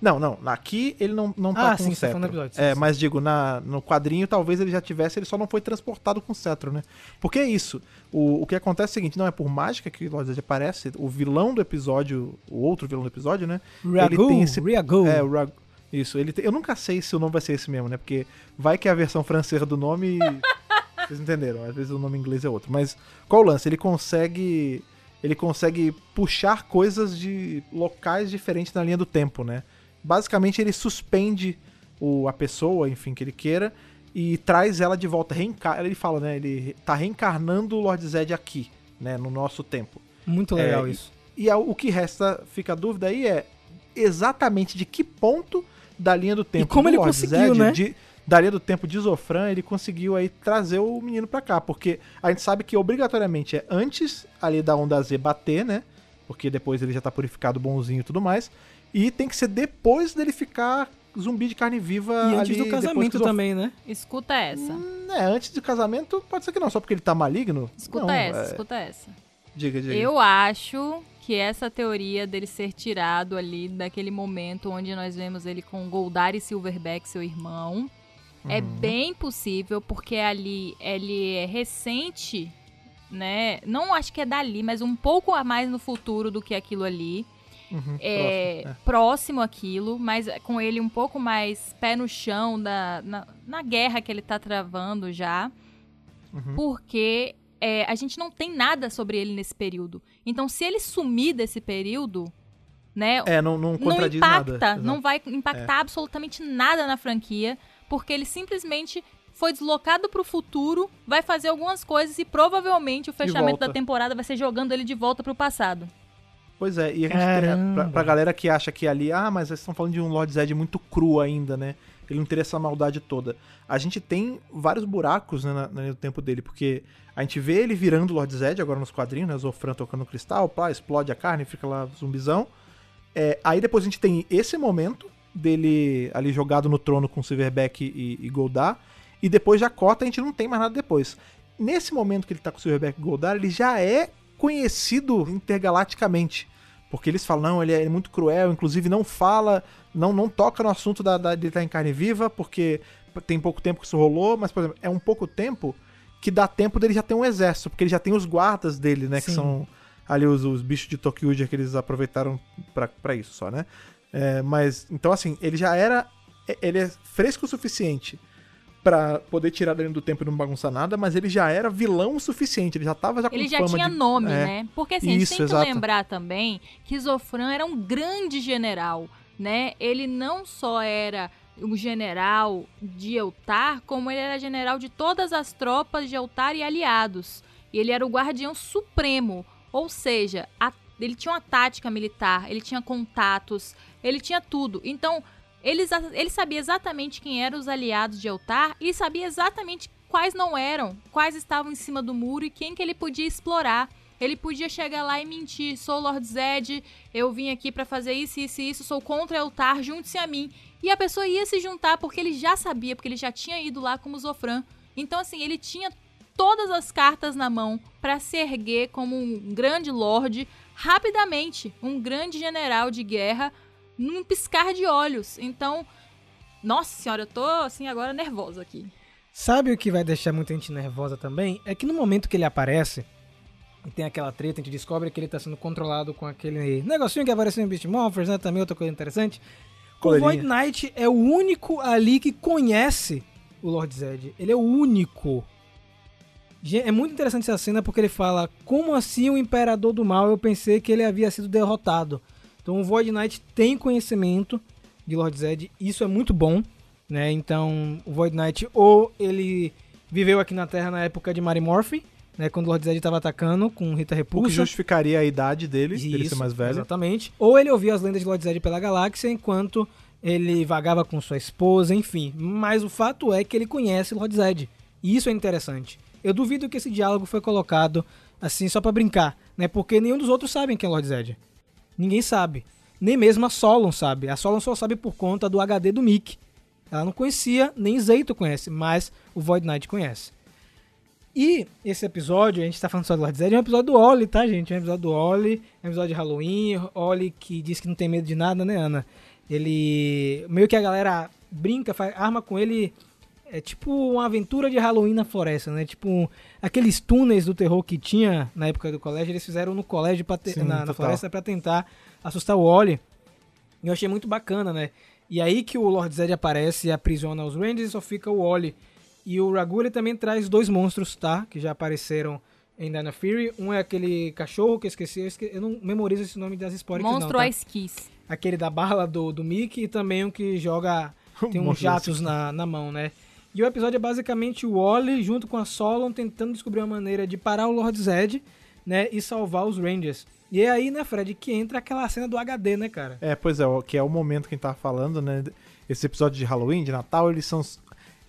Não, não, aqui ele não, não tá Ah, com sim, o tá cetro. do episódio, sim, é, sim. mas digo, na, no quadrinho talvez ele já tivesse, ele só não foi transportado com cetro, né? Porque é isso. O, o que acontece é o seguinte, não é por mágica que o Lord aparece, o vilão do episódio, o outro vilão do episódio, né? Ragu, tem esse-. É, o Rag... Isso, ele tem- eu nunca sei se o nome vai ser esse mesmo, né? Porque vai que é a versão francesa do nome. e- Vocês entenderam? Às vezes o nome em inglês é outro. Mas qual o lance? Ele consegue. Ele consegue puxar coisas de locais diferentes na linha do tempo, né? Basicamente ele suspende o, a pessoa, enfim, que ele queira, e traz ela de volta. Reencar... Ele fala, né? Ele tá reencarnando o Lord Zed aqui, né? No nosso tempo. Muito legal É, isso. E a- o que resta, fica a dúvida aí é exatamente de que ponto da linha do tempo como do ele Lord conseguiu, Zed, né? de- da linha do tempo de Zofran, ele conseguiu aí trazer o menino pra cá, porque a gente sabe que obrigatoriamente é antes ali da onda Z bater, né? Porque depois ele já tá purificado bonzinho e tudo mais, e tem que ser depois dele ficar zumbi de carne viva E antes ali, do casamento também, né? Escuta essa. É, antes do casamento, pode ser que não, só porque ele tá maligno. Escuta Não, essa, é, escuta essa. Diga, diga. Eu acho que essa teoria dele ser tirado ali daquele momento onde nós vemos ele com Goldar e Silverback, seu irmão, é Uhum. bem possível, porque ali ele é recente, né? Não acho que é dali, mas um pouco a mais no futuro do que aquilo ali. Uhum, é, próximo, próximo àquilo, mas com ele um pouco mais pé no chão da, na, na guerra que ele tá travando já. Uhum. Porque é, a gente não tem nada sobre ele nesse período. Então, se ele sumir desse período, né? É, não, não não impacta, nada. não vai impactar absolutamente nada na franquia, porque ele simplesmente foi deslocado pro futuro, vai fazer algumas coisas e provavelmente o fechamento da temporada vai ser jogando ele de volta pro passado. Pois é, e a gente tem, pra, pra galera que acha que ali, ah, mas vocês estão falando de um Lord Zed muito cru ainda, né? Ele não teria essa maldade toda. A gente tem vários buracos né, na- no tempo dele, porque a gente vê ele virando Lord Zed agora nos quadrinhos, né? Zofran tocando cristal, pá, explode a carne, fica lá zumbizão. É, aí depois a gente tem esse momento dele ali jogado no trono com Silverback e, e Goldar, e depois já corta, a gente não tem mais nada depois. Nesse momento que ele tá com Silverback e Goldar, ele já é conhecido intergalaticamente. Porque eles falam, não, ele é muito cruel, inclusive não fala, não, não toca no assunto da, da, de estar em carne viva, porque tem pouco tempo que isso rolou, mas, por exemplo, é um pouco tempo que dá tempo dele já ter um exército, porque ele já tem os guardas dele, né? Que Sim. são ali os, os bichos de Tokyuja que eles aproveitaram pra, pra isso só, né? É, mas, então assim, ele já era. Ele é fresco o suficiente pra poder tirar dele do tempo e não bagunçar nada, mas ele já era vilão o suficiente, ele já tava já com Ele já tinha de- nome, é. né? Porque assim, a gente Isso, tem exato. que lembrar também que Zofran era um grande general, né? Ele não só era um general de Eltar, como ele era general de todas as tropas de Eltar e aliados. E ele era o guardião supremo, ou seja, a- ele tinha uma tática militar, ele tinha contatos, ele tinha tudo. Então, ele, ele sabia exatamente quem eram os aliados de Eltar e sabia exatamente quais não eram, quais estavam em cima do muro e quem que ele podia explorar. Ele podia chegar lá e mentir, sou Lord Zed, eu vim aqui pra fazer isso, isso e isso, sou contra Eltar, junte-se a mim. E a pessoa ia se juntar porque ele já sabia, porque ele já tinha ido lá como Zofran. Então assim, ele tinha todas as cartas na mão pra se erguer como um grande lord rapidamente, um grande general de guerra num piscar de olhos. Então, nossa senhora, eu tô assim agora nervosa aqui. Sabe o que vai deixar muita gente nervosa também? É que no momento que ele aparece, e tem aquela treta, a gente descobre que ele tá sendo controlado com aquele negocinho que apareceu em Beast Morphers, né? Também outra coisa interessante. O Coleirinha. Void Knight é o único ali que conhece o Lord Zed. Ele é o único. É muito interessante essa cena porque ele fala: Como assim o Imperador do Mal? Eu pensei que ele havia sido derrotado. Então o Void Knight tem conhecimento de Lord Zed, isso é muito bom, né? Então o Void Knight ou ele viveu aqui na Terra na época de Mary Morphy, né? Quando o Lord Zed estava atacando com Rita O que Repulsa. justificaria a idade dele, dele ser Isso, mais velho. Exatamente. Ou ele ouvia as lendas de Lord Zed pela galáxia enquanto ele vagava com sua esposa, enfim. Mas o fato é que ele conhece Lord Zed. E isso é interessante. Eu duvido que esse diálogo foi colocado assim só pra brincar, né? Porque nenhum dos outros sabem quem é Lord Zed. Ninguém sabe. Nem mesmo a Solon sabe. A Solon só sabe por conta do HD do Mick. Ela não conhecia, nem Zeito conhece, mas o Void Knight conhece. E esse episódio, a gente tá falando só do Lord Zed, é um episódio do Oli, tá, gente? É um episódio do Oli, é um episódio de Halloween. Oli que diz que não tem medo de nada, né, Ana? Ele. Meio que a galera brinca, faz, arma com ele. É tipo uma aventura de Halloween na floresta, né? Tipo um- aqueles túneis do terror que tinha na época do colégio, eles fizeram no colégio pra te- Sim, na, na floresta pra tentar assustar o Oli. E eu achei muito bacana, né? E aí que o Lord Zed aparece e aprisiona os Rangers e só fica o Oli. E o Ragu ele também traz dois monstros, tá? Que já apareceram em Dino Fury. Um é aquele cachorro que eu esqueci, eu, esque- eu não memorizo esse nome das Sporix Monstro não, tá? Ice Kiss. Aquele da bala do, do Mickey e também um que joga... Tem uns Monstro jatos na, na mão, né? E o episódio é basicamente o Wally junto com a Solon tentando descobrir uma maneira de parar o Lord Zed, né? E salvar os Rangers. E é aí, né, Fred, que entra aquela cena do HD, né, cara? É, pois é, que é o momento que a gente tava falando, né? Esses episódios de Halloween, de Natal, eles são.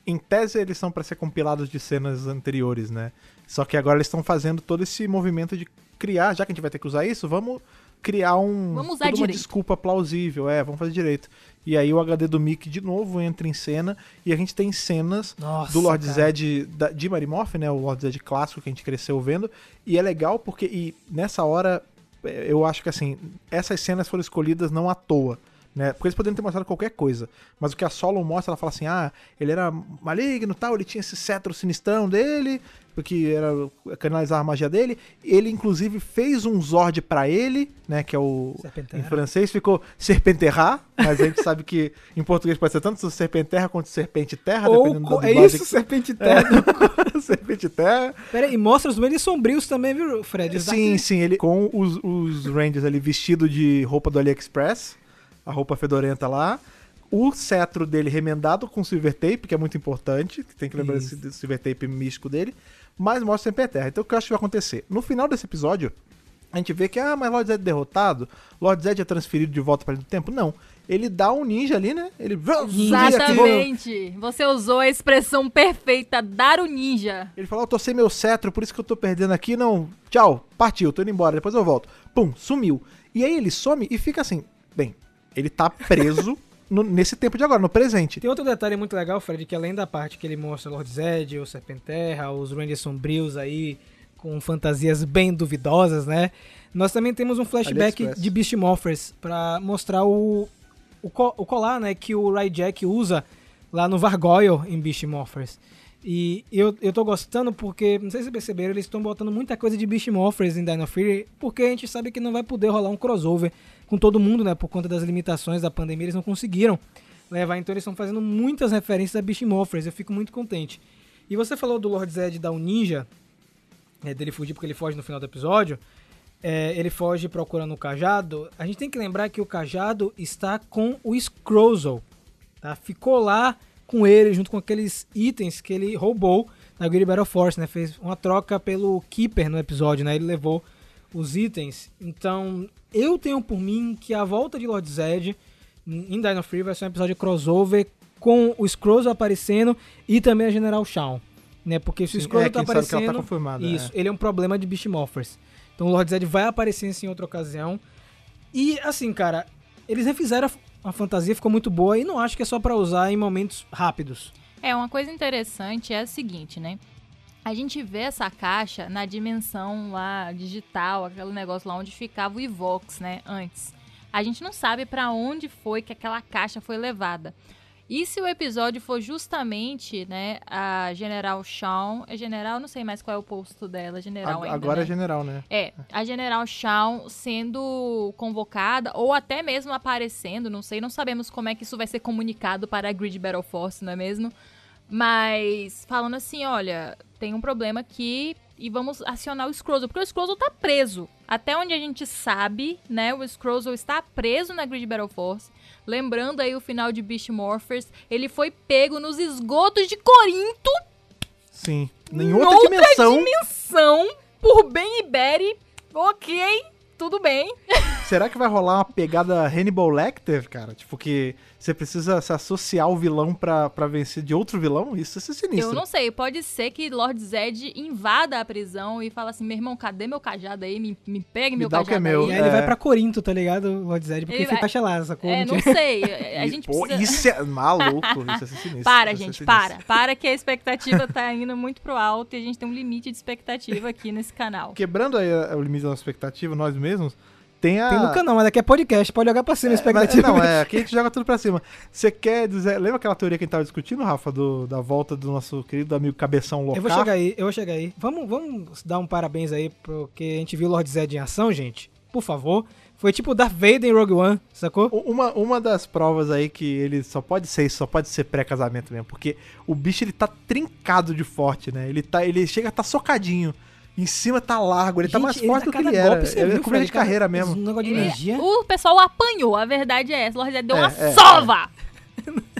Em tese, eles são pra ser compilados de cenas anteriores, né? Só que agora eles estão fazendo todo esse movimento de criar, já que a gente vai ter que usar isso, vamos criar um. Vamos usar uma desculpa plausível, é, vamos fazer direito. E aí o HD do Mickey de novo entra em cena e a gente tem cenas Nossa, do Lord cara. Zed da- de Mary Morph, né? O Lord Zed clássico que a gente cresceu vendo. E é legal porque e nessa hora é, eu acho que assim, essas cenas foram escolhidas não à toa. Né? Porque eles poderiam ter mostrado qualquer coisa. Mas o que a Solon mostra, ela fala assim: ah, ele era maligno tal, ele tinha esse cetro sinistrão dele, que era canalizar a magia dele. Ele, inclusive, fez um Zord para ele, né? Que é o. Em francês ficou Serpenterra, mas a gente sabe que em português pode ser tanto Serpenterra quanto Serpente Terra, Ou dependendo da é isso, que- Serpente Terra. Serpente Terra. Pera aí, e mostra os duendes sombrios também, viu, Fred? Os Sim, sim, ele com os, os Rangers ali vestido de roupa do AliExpress, a roupa fedorenta lá. O cetro dele remendado com silver tape, que é muito importante, que tem que lembrar Isso. desse silver tape místico dele, mas mostra sempre a Terra. Então o que eu acho que vai acontecer? No final desse episódio, a gente vê que, ah, mas Lord Zed é derrotado, Lord Zed é transferido de volta para do tempo. Não. Ele dá um ninja ali, né? Ele. Exatamente. Você usou a expressão perfeita, dar o ninja. Ele falou, eu tô sem meu cetro, por isso que eu tô perdendo aqui, não. Tchau, partiu, tô indo embora, depois eu volto. Pum, sumiu. E aí ele some e fica assim, bem, ele tá preso no- nesse tempo de agora, no presente. Tem outro detalhe muito legal, Fred, que além da parte que ele mostra Lord Zed, o Serpenterra, os Rangers sombrios aí, com fantasias bem duvidosas, né? Nós também temos um flashback de Beast Morphers pra mostrar o, o, co- o colar, né, que o Ryjack usa lá no Vargoyle em Beast Morphers. E eu, eu tô gostando porque, não sei se vocês perceberam, eles estão botando muita coisa de Beast Morphers em Dino Fury, porque a gente sabe que não vai poder rolar um crossover com todo mundo, né? Por conta das limitações da pandemia, eles não conseguiram levar. Então eles estão fazendo muitas referências a Beast Morphers. Eu fico muito contente. E você falou do Lord Zed dar um ninja, é, dele fugir porque ele foge no final do episódio. É, ele foge procurando o cajado. A gente tem que lembrar que o cajado está com o Scrozzle. Tá? Ficou lá com ele, junto com aqueles itens que ele roubou na Great Battle Force, né? Fez uma troca pelo Keeper no episódio, né? Ele levou os itens. Então, eu tenho por mim que a volta de Lord Zed em Dino Free vai ser um episódio crossover com o Scrolls aparecendo e também a General Shawn. Né? Porque se o Scrolls é, tá ela aparecendo. tá isso, é. ele é um problema de Beast Morphers. Então o Lord Zed vai aparecer assim, em outra ocasião. E assim, cara, eles refizeram a, fantasia, ficou muito boa e não acho que é só pra usar em momentos rápidos. É, uma coisa interessante é a seguinte, né? A gente vê essa caixa na dimensão lá digital, aquele negócio lá onde ficava o Evox, né, antes. A gente não sabe pra onde foi que aquela caixa foi levada. E se o episódio for justamente, né, a General Shawn, é General, não sei mais qual é o posto dela, General Ag- ainda, Agora né? é general, né? É, a General Shawn sendo convocada ou até mesmo aparecendo, não sei, não sabemos como é que isso vai ser comunicado para a Grid Battle Force, não é mesmo? Mas falando assim, olha, tem um problema aqui e vamos acionar o Scrozzle, porque o Scrozzle tá preso. Até onde a gente sabe, né, o Scrozzle está preso na Grid Battle Force. Lembrando aí o final de Beast Morphers, ele foi pego nos esgotos de Corinto Sim. Em outra dimensão. dimensão por Ben e Betty. Ok, tudo bem. Será que vai rolar uma pegada Hannibal Lecter, cara? Tipo, que você precisa se associar ao vilão pra, pra vencer de outro vilão? Isso ser sinistro. Eu não sei, pode ser que Lord Zed invada a prisão e fala assim: meu irmão, cadê meu cajado aí? Me, me pegue meu dá o que cajado é meu. E aí. aí ele É. vai pra Corinto, tá ligado? Lord Zed, porque Ele fica vai- caixa lá, sacou? É, Não sei. A gente pô, precisa. Isso é maluco, isso ser sinistro. Para, ia ser gente, sinistro. para. Para que a expectativa tá indo muito pro alto e a gente tem um limite de expectativa aqui nesse canal. Quebrando aí a- o limite da nossa expectativa, nós mesmos, tem a. Tem no canal, mas daqui é podcast, pode jogar pra cima a Mas, expectativa. não, é, aqui a gente joga tudo pra cima. Você quer dizer. Lembra aquela teoria que a gente tava discutindo, Rafa, do, da volta do nosso querido amigo Cabeção Local? Eu vou chegar aí, eu vou chegar aí. Vamos, vamos dar um parabéns aí, porque a gente viu o Lord Zed em ação, gente. Por favor. Foi tipo Darth Vader em Rogue One, sacou? Uma, uma das provas aí que ele só pode ser isso, só pode ser pré-casamento mesmo, porque o bicho ele tá trincado de forte, né? Ele, tá, ele chega a tá socadinho. Em cima tá largo, ele tá Gente, mais forte do que ele era. golpe, ele é de carreira Cada- mesmo. Um negócio de Ele- energia. o pessoal apanhou, a verdade é essa. Lord Zed deu É, uma é, sova!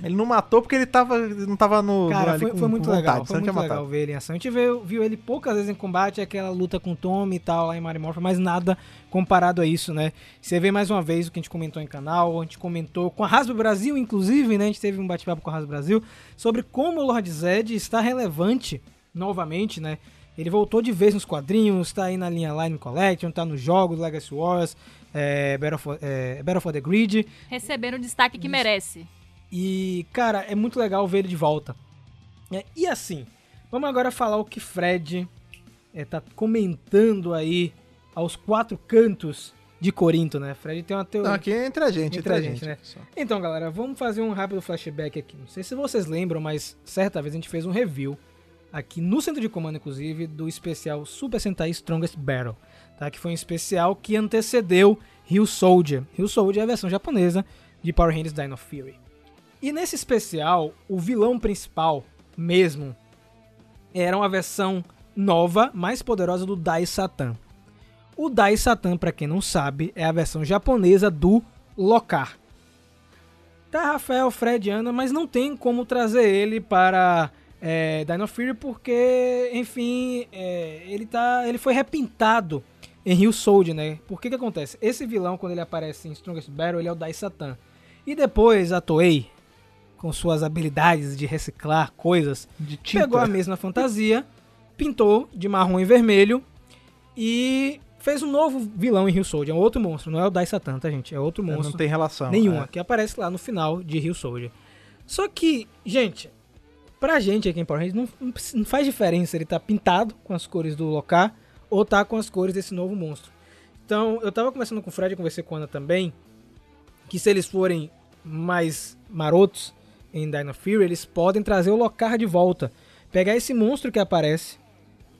Ele não matou porque ele tava, não tava no. Cara, ali foi, com- foi muito com legal. vontade, Foi muito legal matado. ver ele em ação. A gente viu, viu ele poucas vezes em combate, aquela luta com o Tommy e tal lá em Mario Morphin, mas nada comparado a isso, né? Você vê mais uma vez o que a gente comentou em canal, a gente comentou com a Rasbo Brasil, inclusive, né? A gente teve um bate-papo com a Rasbo Brasil sobre como o Lord Zed está relevante novamente, né? Ele voltou de vez nos quadrinhos, tá aí na linha Line Collection, tá nos jogos, Legacy Wars, é, Battle, for, é, Battle for the Grid. Recebendo o destaque que merece. E, cara, é muito legal ver ele de volta. É, e assim, vamos agora falar o que Fred é, tá comentando aí aos quatro cantos de Corinto, né? Fred tem uma teoria. Não, aqui é entre a gente, Entre entre, a a gente, gente. né? só. Então, galera, vamos fazer um rápido flashback aqui. Não sei se vocês lembram, mas certa vez a gente fez um review aqui no centro de comando, inclusive, do especial Super Sentai Strongest Battle, tá? Que foi um especial que antecedeu Rio Soldier. Rio Soldier é a versão japonesa de Power Rangers Dino Fury. E nesse especial, o vilão principal, mesmo, era uma versão nova, mais poderosa do Dai Satan. O Dai Satan, pra quem não sabe, é a versão japonesa do Locar. Tá Rafael, Fred, Ana, mas não tem como trazer ele para é, Dino Fury porque, enfim, é, ele tá, ele foi repintado em Rio Soldier, né? Por que que acontece? Esse vilão, quando ele aparece em Strongest Battle, ele é o Dai Satan. E depois a Toei, com suas habilidades de reciclar coisas, De pegou a mesma fantasia, pintou de marrom e vermelho e fez um novo vilão em Rio Soldier. É um outro monstro, não é o Dai Satan, tá, gente? É outro É, monstro Não tem relação. nenhuma, é. que aparece lá no final de Rio Soldier. Só que, gente, pra gente aqui em Power Rangers, não, não faz diferença ele tá pintado com as cores do Locar ou tá com as cores desse novo monstro. Então, eu tava conversando com o Fred, conversei com a Ana também, que se eles forem mais marotos em Dino Fury, eles podem trazer o Locar de volta. Pegar esse monstro que aparece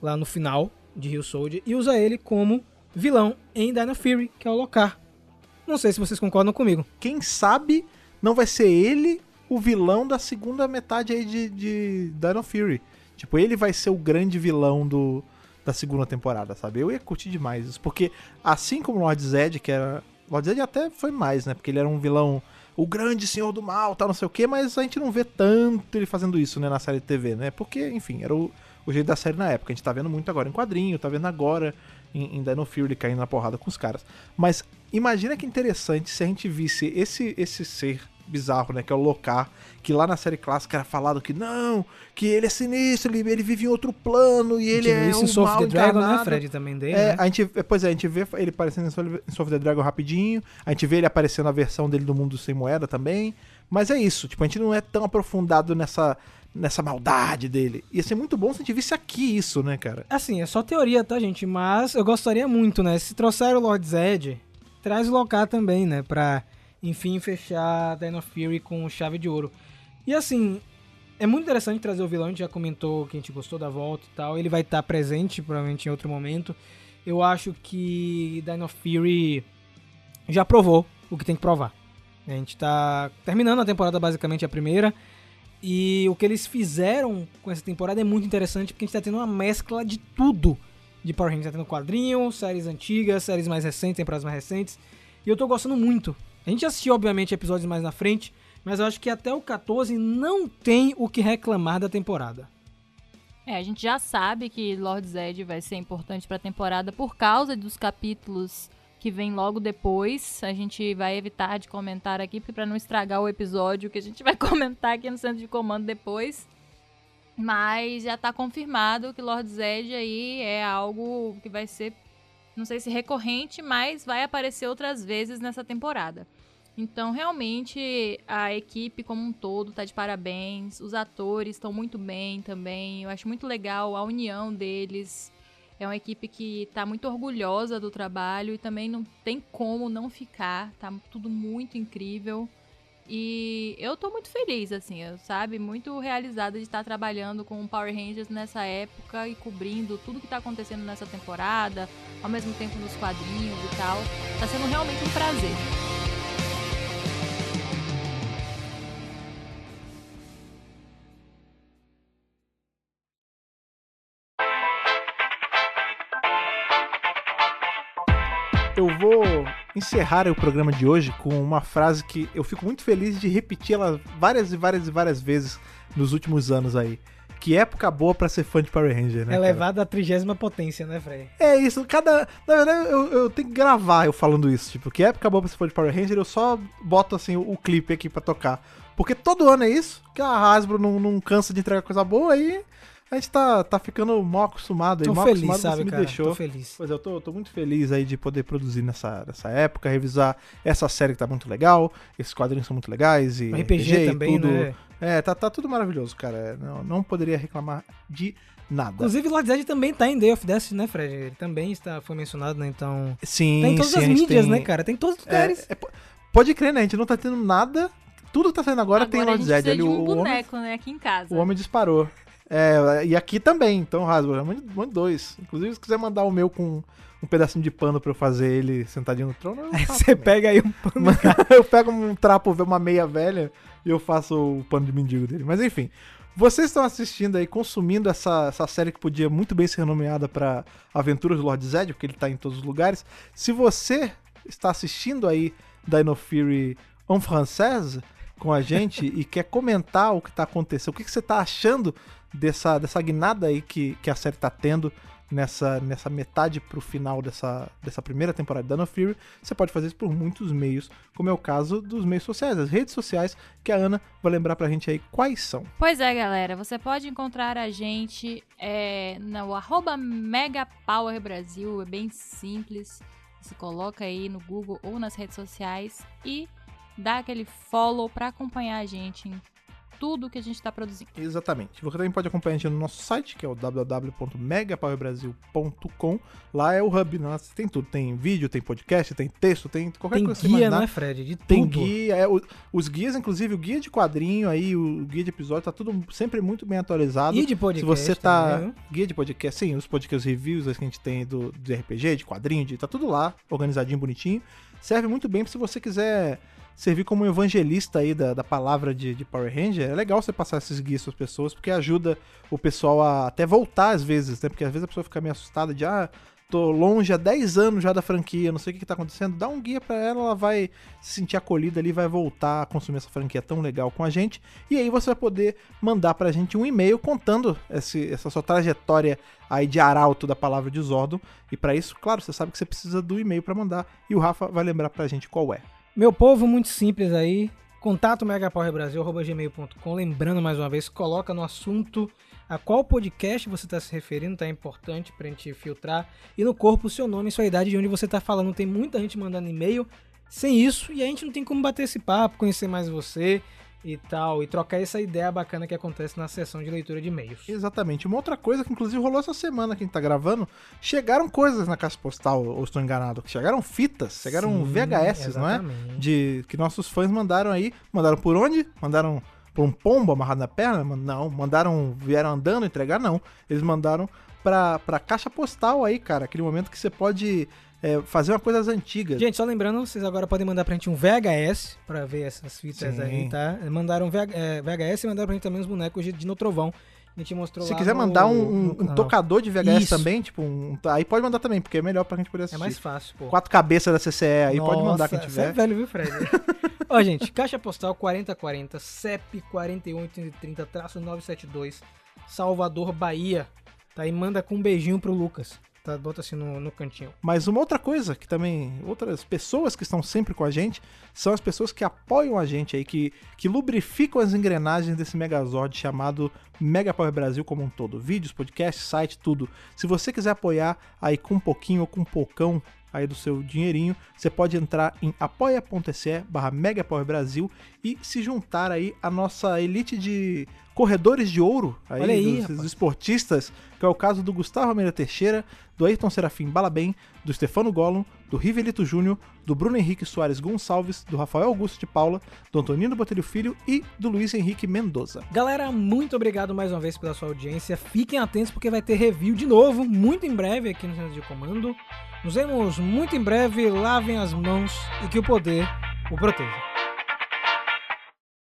lá no final de Rio Soldier e usar ele como vilão em Dino Fury, que é o Locar. Não sei se vocês concordam comigo. Quem sabe não vai ser ele o vilão da segunda metade aí de, de Dino Fury. Tipo, ele vai ser o grande vilão do, da segunda temporada, sabe? Eu ia curtir demais isso. Porque assim como o Lord Zed, que era. Lord Zed até foi mais, né? Porque ele era um vilão. O grande senhor do mal, tal, não sei o quê, mas a gente não vê tanto ele fazendo isso, né, na série de TV, né? Porque, enfim, era o, o jeito da série na época. A gente tá vendo muito agora em quadrinho, tá vendo agora em, em Dino Fury caindo na porrada com os caras. Mas imagina que interessante se a gente visse esse, esse ser bizarro, né? Que é o Locar, que lá na série clássica era falado que não, que ele é sinistro, ele, ele vive em outro plano e ele é um Soul mal Dragon, né. Fred, também dele, É, né? a gente, pois é, a gente vê ele aparecendo em Soul em Soul of the Dragon rapidinho, a gente vê ele aparecendo na versão dele do Mundo Sem Moeda também, mas é isso, tipo, a gente não é tão aprofundado nessa, nessa maldade dele. Ia ser muito bom se a gente visse aqui isso, né, cara? Assim, é só teoria, tá, gente? Mas eu gostaria muito, né? Se trouxer o Lord Zed, traz o Locar também, né? Pra, enfim, fechar Dino Fury com chave de ouro. E assim, é muito interessante trazer o vilão, a gente já comentou que a gente gostou da volta e tal. Ele vai estar presente, provavelmente, em outro momento. Eu acho que Dino Fury já provou o que tem que provar. A gente tá terminando a temporada, basicamente, a primeira. E o que eles fizeram com essa temporada é muito interessante porque a gente tá tendo uma mescla de tudo de Power Rangers. Tá tendo quadrinho, séries antigas, séries mais recentes, temporadas mais recentes. E eu tô gostando muito. A gente assistiu, obviamente, episódios mais na frente, mas eu acho que até o 14 não tem o que reclamar da temporada. É, a gente já sabe que Lord Zed vai ser importante pra temporada por causa dos capítulos que vem logo depois. A gente vai evitar de comentar aqui, pra não estragar o episódio que a gente vai comentar aqui no centro de comando depois. Mas já tá confirmado que Lord Zed aí é algo que vai ser, não sei se recorrente, mas vai aparecer outras vezes nessa temporada. Então, realmente, a equipe como um todo tá de parabéns. Os atores estão muito bem também. Eu acho muito legal a união deles. É uma equipe que tá muito orgulhosa do trabalho e também não tem como não ficar. Tá tudo muito incrível. E eu tô muito feliz, assim, sabe? Muito realizada de estar trabalhando com Power Rangers nessa época e cobrindo tudo que tá acontecendo nessa temporada, ao mesmo tempo nos quadrinhos e tal. Tá sendo realmente um prazer. Eu vou encerrar o programa de hoje com uma frase que eu fico muito feliz de repetir ela várias e várias e várias vezes nos últimos anos aí. Que época boa pra ser fã de Power Ranger, né? é cara? levado à trigésima potência, né, Frei? É isso, cada. Na verdade, eu, eu tenho que gravar eu falando isso. Tipo, que época boa pra ser fã de Power Ranger, eu só boto assim o, o clipe aqui pra tocar. Porque todo ano é isso, que a Hasbro não, não cansa de entregar coisa boa aí. A gente tá, tá ficando mal acostumado aí, Tô mal feliz, acostumado sabe, você me cara? deixou. Tô feliz. Pois é, eu tô, tô muito feliz aí de poder produzir nessa, nessa época, revisar essa série que tá muito legal, esses quadrinhos são muito legais e O RPG, e também, tudo. né? É, tá, tá tudo maravilhoso, cara. Não, não poderia reclamar de nada. Inclusive, o Lord Zed também tá em Day of Death, né, Fred? Ele também está, foi mencionado, né? Então. Sim, Tá em todas sim, as mídias, tem- né, cara? Tem em todos os É, lugares. é, po- pode crer, né? A gente não tá tendo nada. Tudo que tá saindo agora, tem Agora a Lord Zed um o, o homem, boneco, né, aqui em casa. o homem disparou. É, e aqui também, então, Hasbro, mande, mande dois. Inclusive, se quiser mandar o meu com um pedacinho de pano pra eu fazer ele sentadinho no trono, Aí você também. pega aí um pano. eu pego um trapo, uma meia velha e eu faço o pano de mendigo dele. Mas enfim, vocês estão assistindo aí, consumindo essa, essa série que podia muito bem ser nomeada para Aventuras do Lord Zed, porque ele tá em todos os lugares. Se você está assistindo aí Dino Fury en française com a gente e quer comentar o que tá acontecendo, o que, que você tá achando dessa, dessa guinada aí que, que a série tá tendo nessa, nessa metade pro final dessa, dessa primeira temporada de Dino Fury, você pode fazer isso por muitos meios, como é o caso dos meios sociais, as redes sociais, que a Ana vai lembrar pra gente aí quais são. Pois é, galera, você pode encontrar a gente é, no arroba MegaPowerBrasil, é bem simples. Você coloca aí no Google ou nas redes sociais e dá aquele follow pra acompanhar a gente em tudo que a gente tá produzindo. Exatamente. Você também pode acompanhar a gente no nosso site, que é o www.megapowerbrasil.com. Lá é o hub, nossa, tem tudo. Tem vídeo, tem podcast, tem texto, tem qualquer Tem coisa que você guia, imaginar. né, Fred? De Tem tudo. guia, é, o- os guias, inclusive o guia de quadrinho aí, o guia de episódio, tá tudo sempre muito bem atualizado. E de podcast. Se você tá. também, guia de podcast, sim, os podcast reviews que a gente tem do, do RPG, de quadrinho, de, tá tudo lá, organizadinho, bonitinho. Serve muito bem se você quiser servir como um evangelista aí da, da palavra de, de Power Ranger. É legal você passar esses guias para as pessoas, porque ajuda o pessoal a até voltar às vezes, né? Porque às vezes a pessoa fica meio assustada de, ah, tô longe há 10 anos já da franquia, não sei o que, que tá acontecendo. Dá um guia para ela, ela vai se sentir acolhida ali, vai voltar a consumir essa franquia tão legal com a gente. E aí você vai poder mandar pra gente um e-mail contando esse- essa sua trajetória aí de arauto da palavra de Zordon. E pra isso, claro, você sabe que você precisa do e-mail pra mandar. E o Rafa vai lembrar pra gente qual é. Meu povo, muito simples aí. Contato megapowerbrasil.gmail.com. Lembrando mais uma vez, coloca no assunto a qual podcast você está se referindo, tá? É importante pra gente filtrar. E no corpo o seu nome sua idade de onde você tá falando. Tem muita gente mandando e-mail sem isso e a gente não tem como bater esse papo, conhecer mais você e tal. E trocar essa ideia bacana que acontece na sessão de leitura de e-mails. Exatamente. Uma outra coisa que inclusive rolou essa semana que a gente tá gravando, chegaram coisas na caixa postal, ou estou enganado, chegaram fitas, chegaram Sim, VHS, não é? exatamente. De que nossos fãs mandaram aí. Mandaram por onde? Mandaram por um pombo amarrado na perna? Não. Mandaram, vieram andando entregar? Não. Eles mandaram pra, pra caixa postal aí, cara. Aquele momento que você pode é, fazer uma coisa das antigas. Gente, só lembrando, vocês agora podem mandar pra gente um VHS pra ver essas fitas Sim. aí, tá? Mandaram um VH, é, VHS e mandaram pra gente também os bonecos de Dino Trovão. A gente mostrou Se quiser no- mandar um, no um- um tocador de VHS Isso. também, tipo, um, aí pode mandar também, porque é melhor pra gente poder É assistir. mais fácil, pô. Quatro cabeças da CCE aí, pode mandar quem Nossa, tiver. Você é velho, viu, Fred? Ó, gente, caixa postal 4040, CEP 41830-972, Salvador, Bahia. Tá aí, manda com um beijinho pro Lucas. Tá, bota assim no, no cantinho. Mas uma outra coisa que também, outras pessoas que estão sempre com a gente, são as pessoas que apoiam a gente aí, que, que lubrificam as engrenagens desse Megazord chamado Mega Power Brasil como um todo. Vídeos, podcasts, site, tudo. Se você quiser apoiar aí com um pouquinho ou com um pocão aí do seu dinheirinho, você pode entrar em apoia.se barra Brasil e se juntar aí à nossa elite de corredores de ouro aí, Olha aí, dos, dos esportistas, que é o caso do Gustavo Almeida Teixeira, do Ayrton Serafim Balabem, do Stefano Gollum, do Rivelito Júnior, do Bruno Henrique Soares Gonçalves, do Rafael Augusto de Paula, do Antonino Botelho Filho e do Luiz Henrique Mendoza. Galera, muito obrigado mais uma vez pela sua audiência. Fiquem atentos porque vai ter review de novo, muito em breve aqui no Centro de Comando. Nos vemos muito em breve. Lavem as mãos e que o poder o proteja.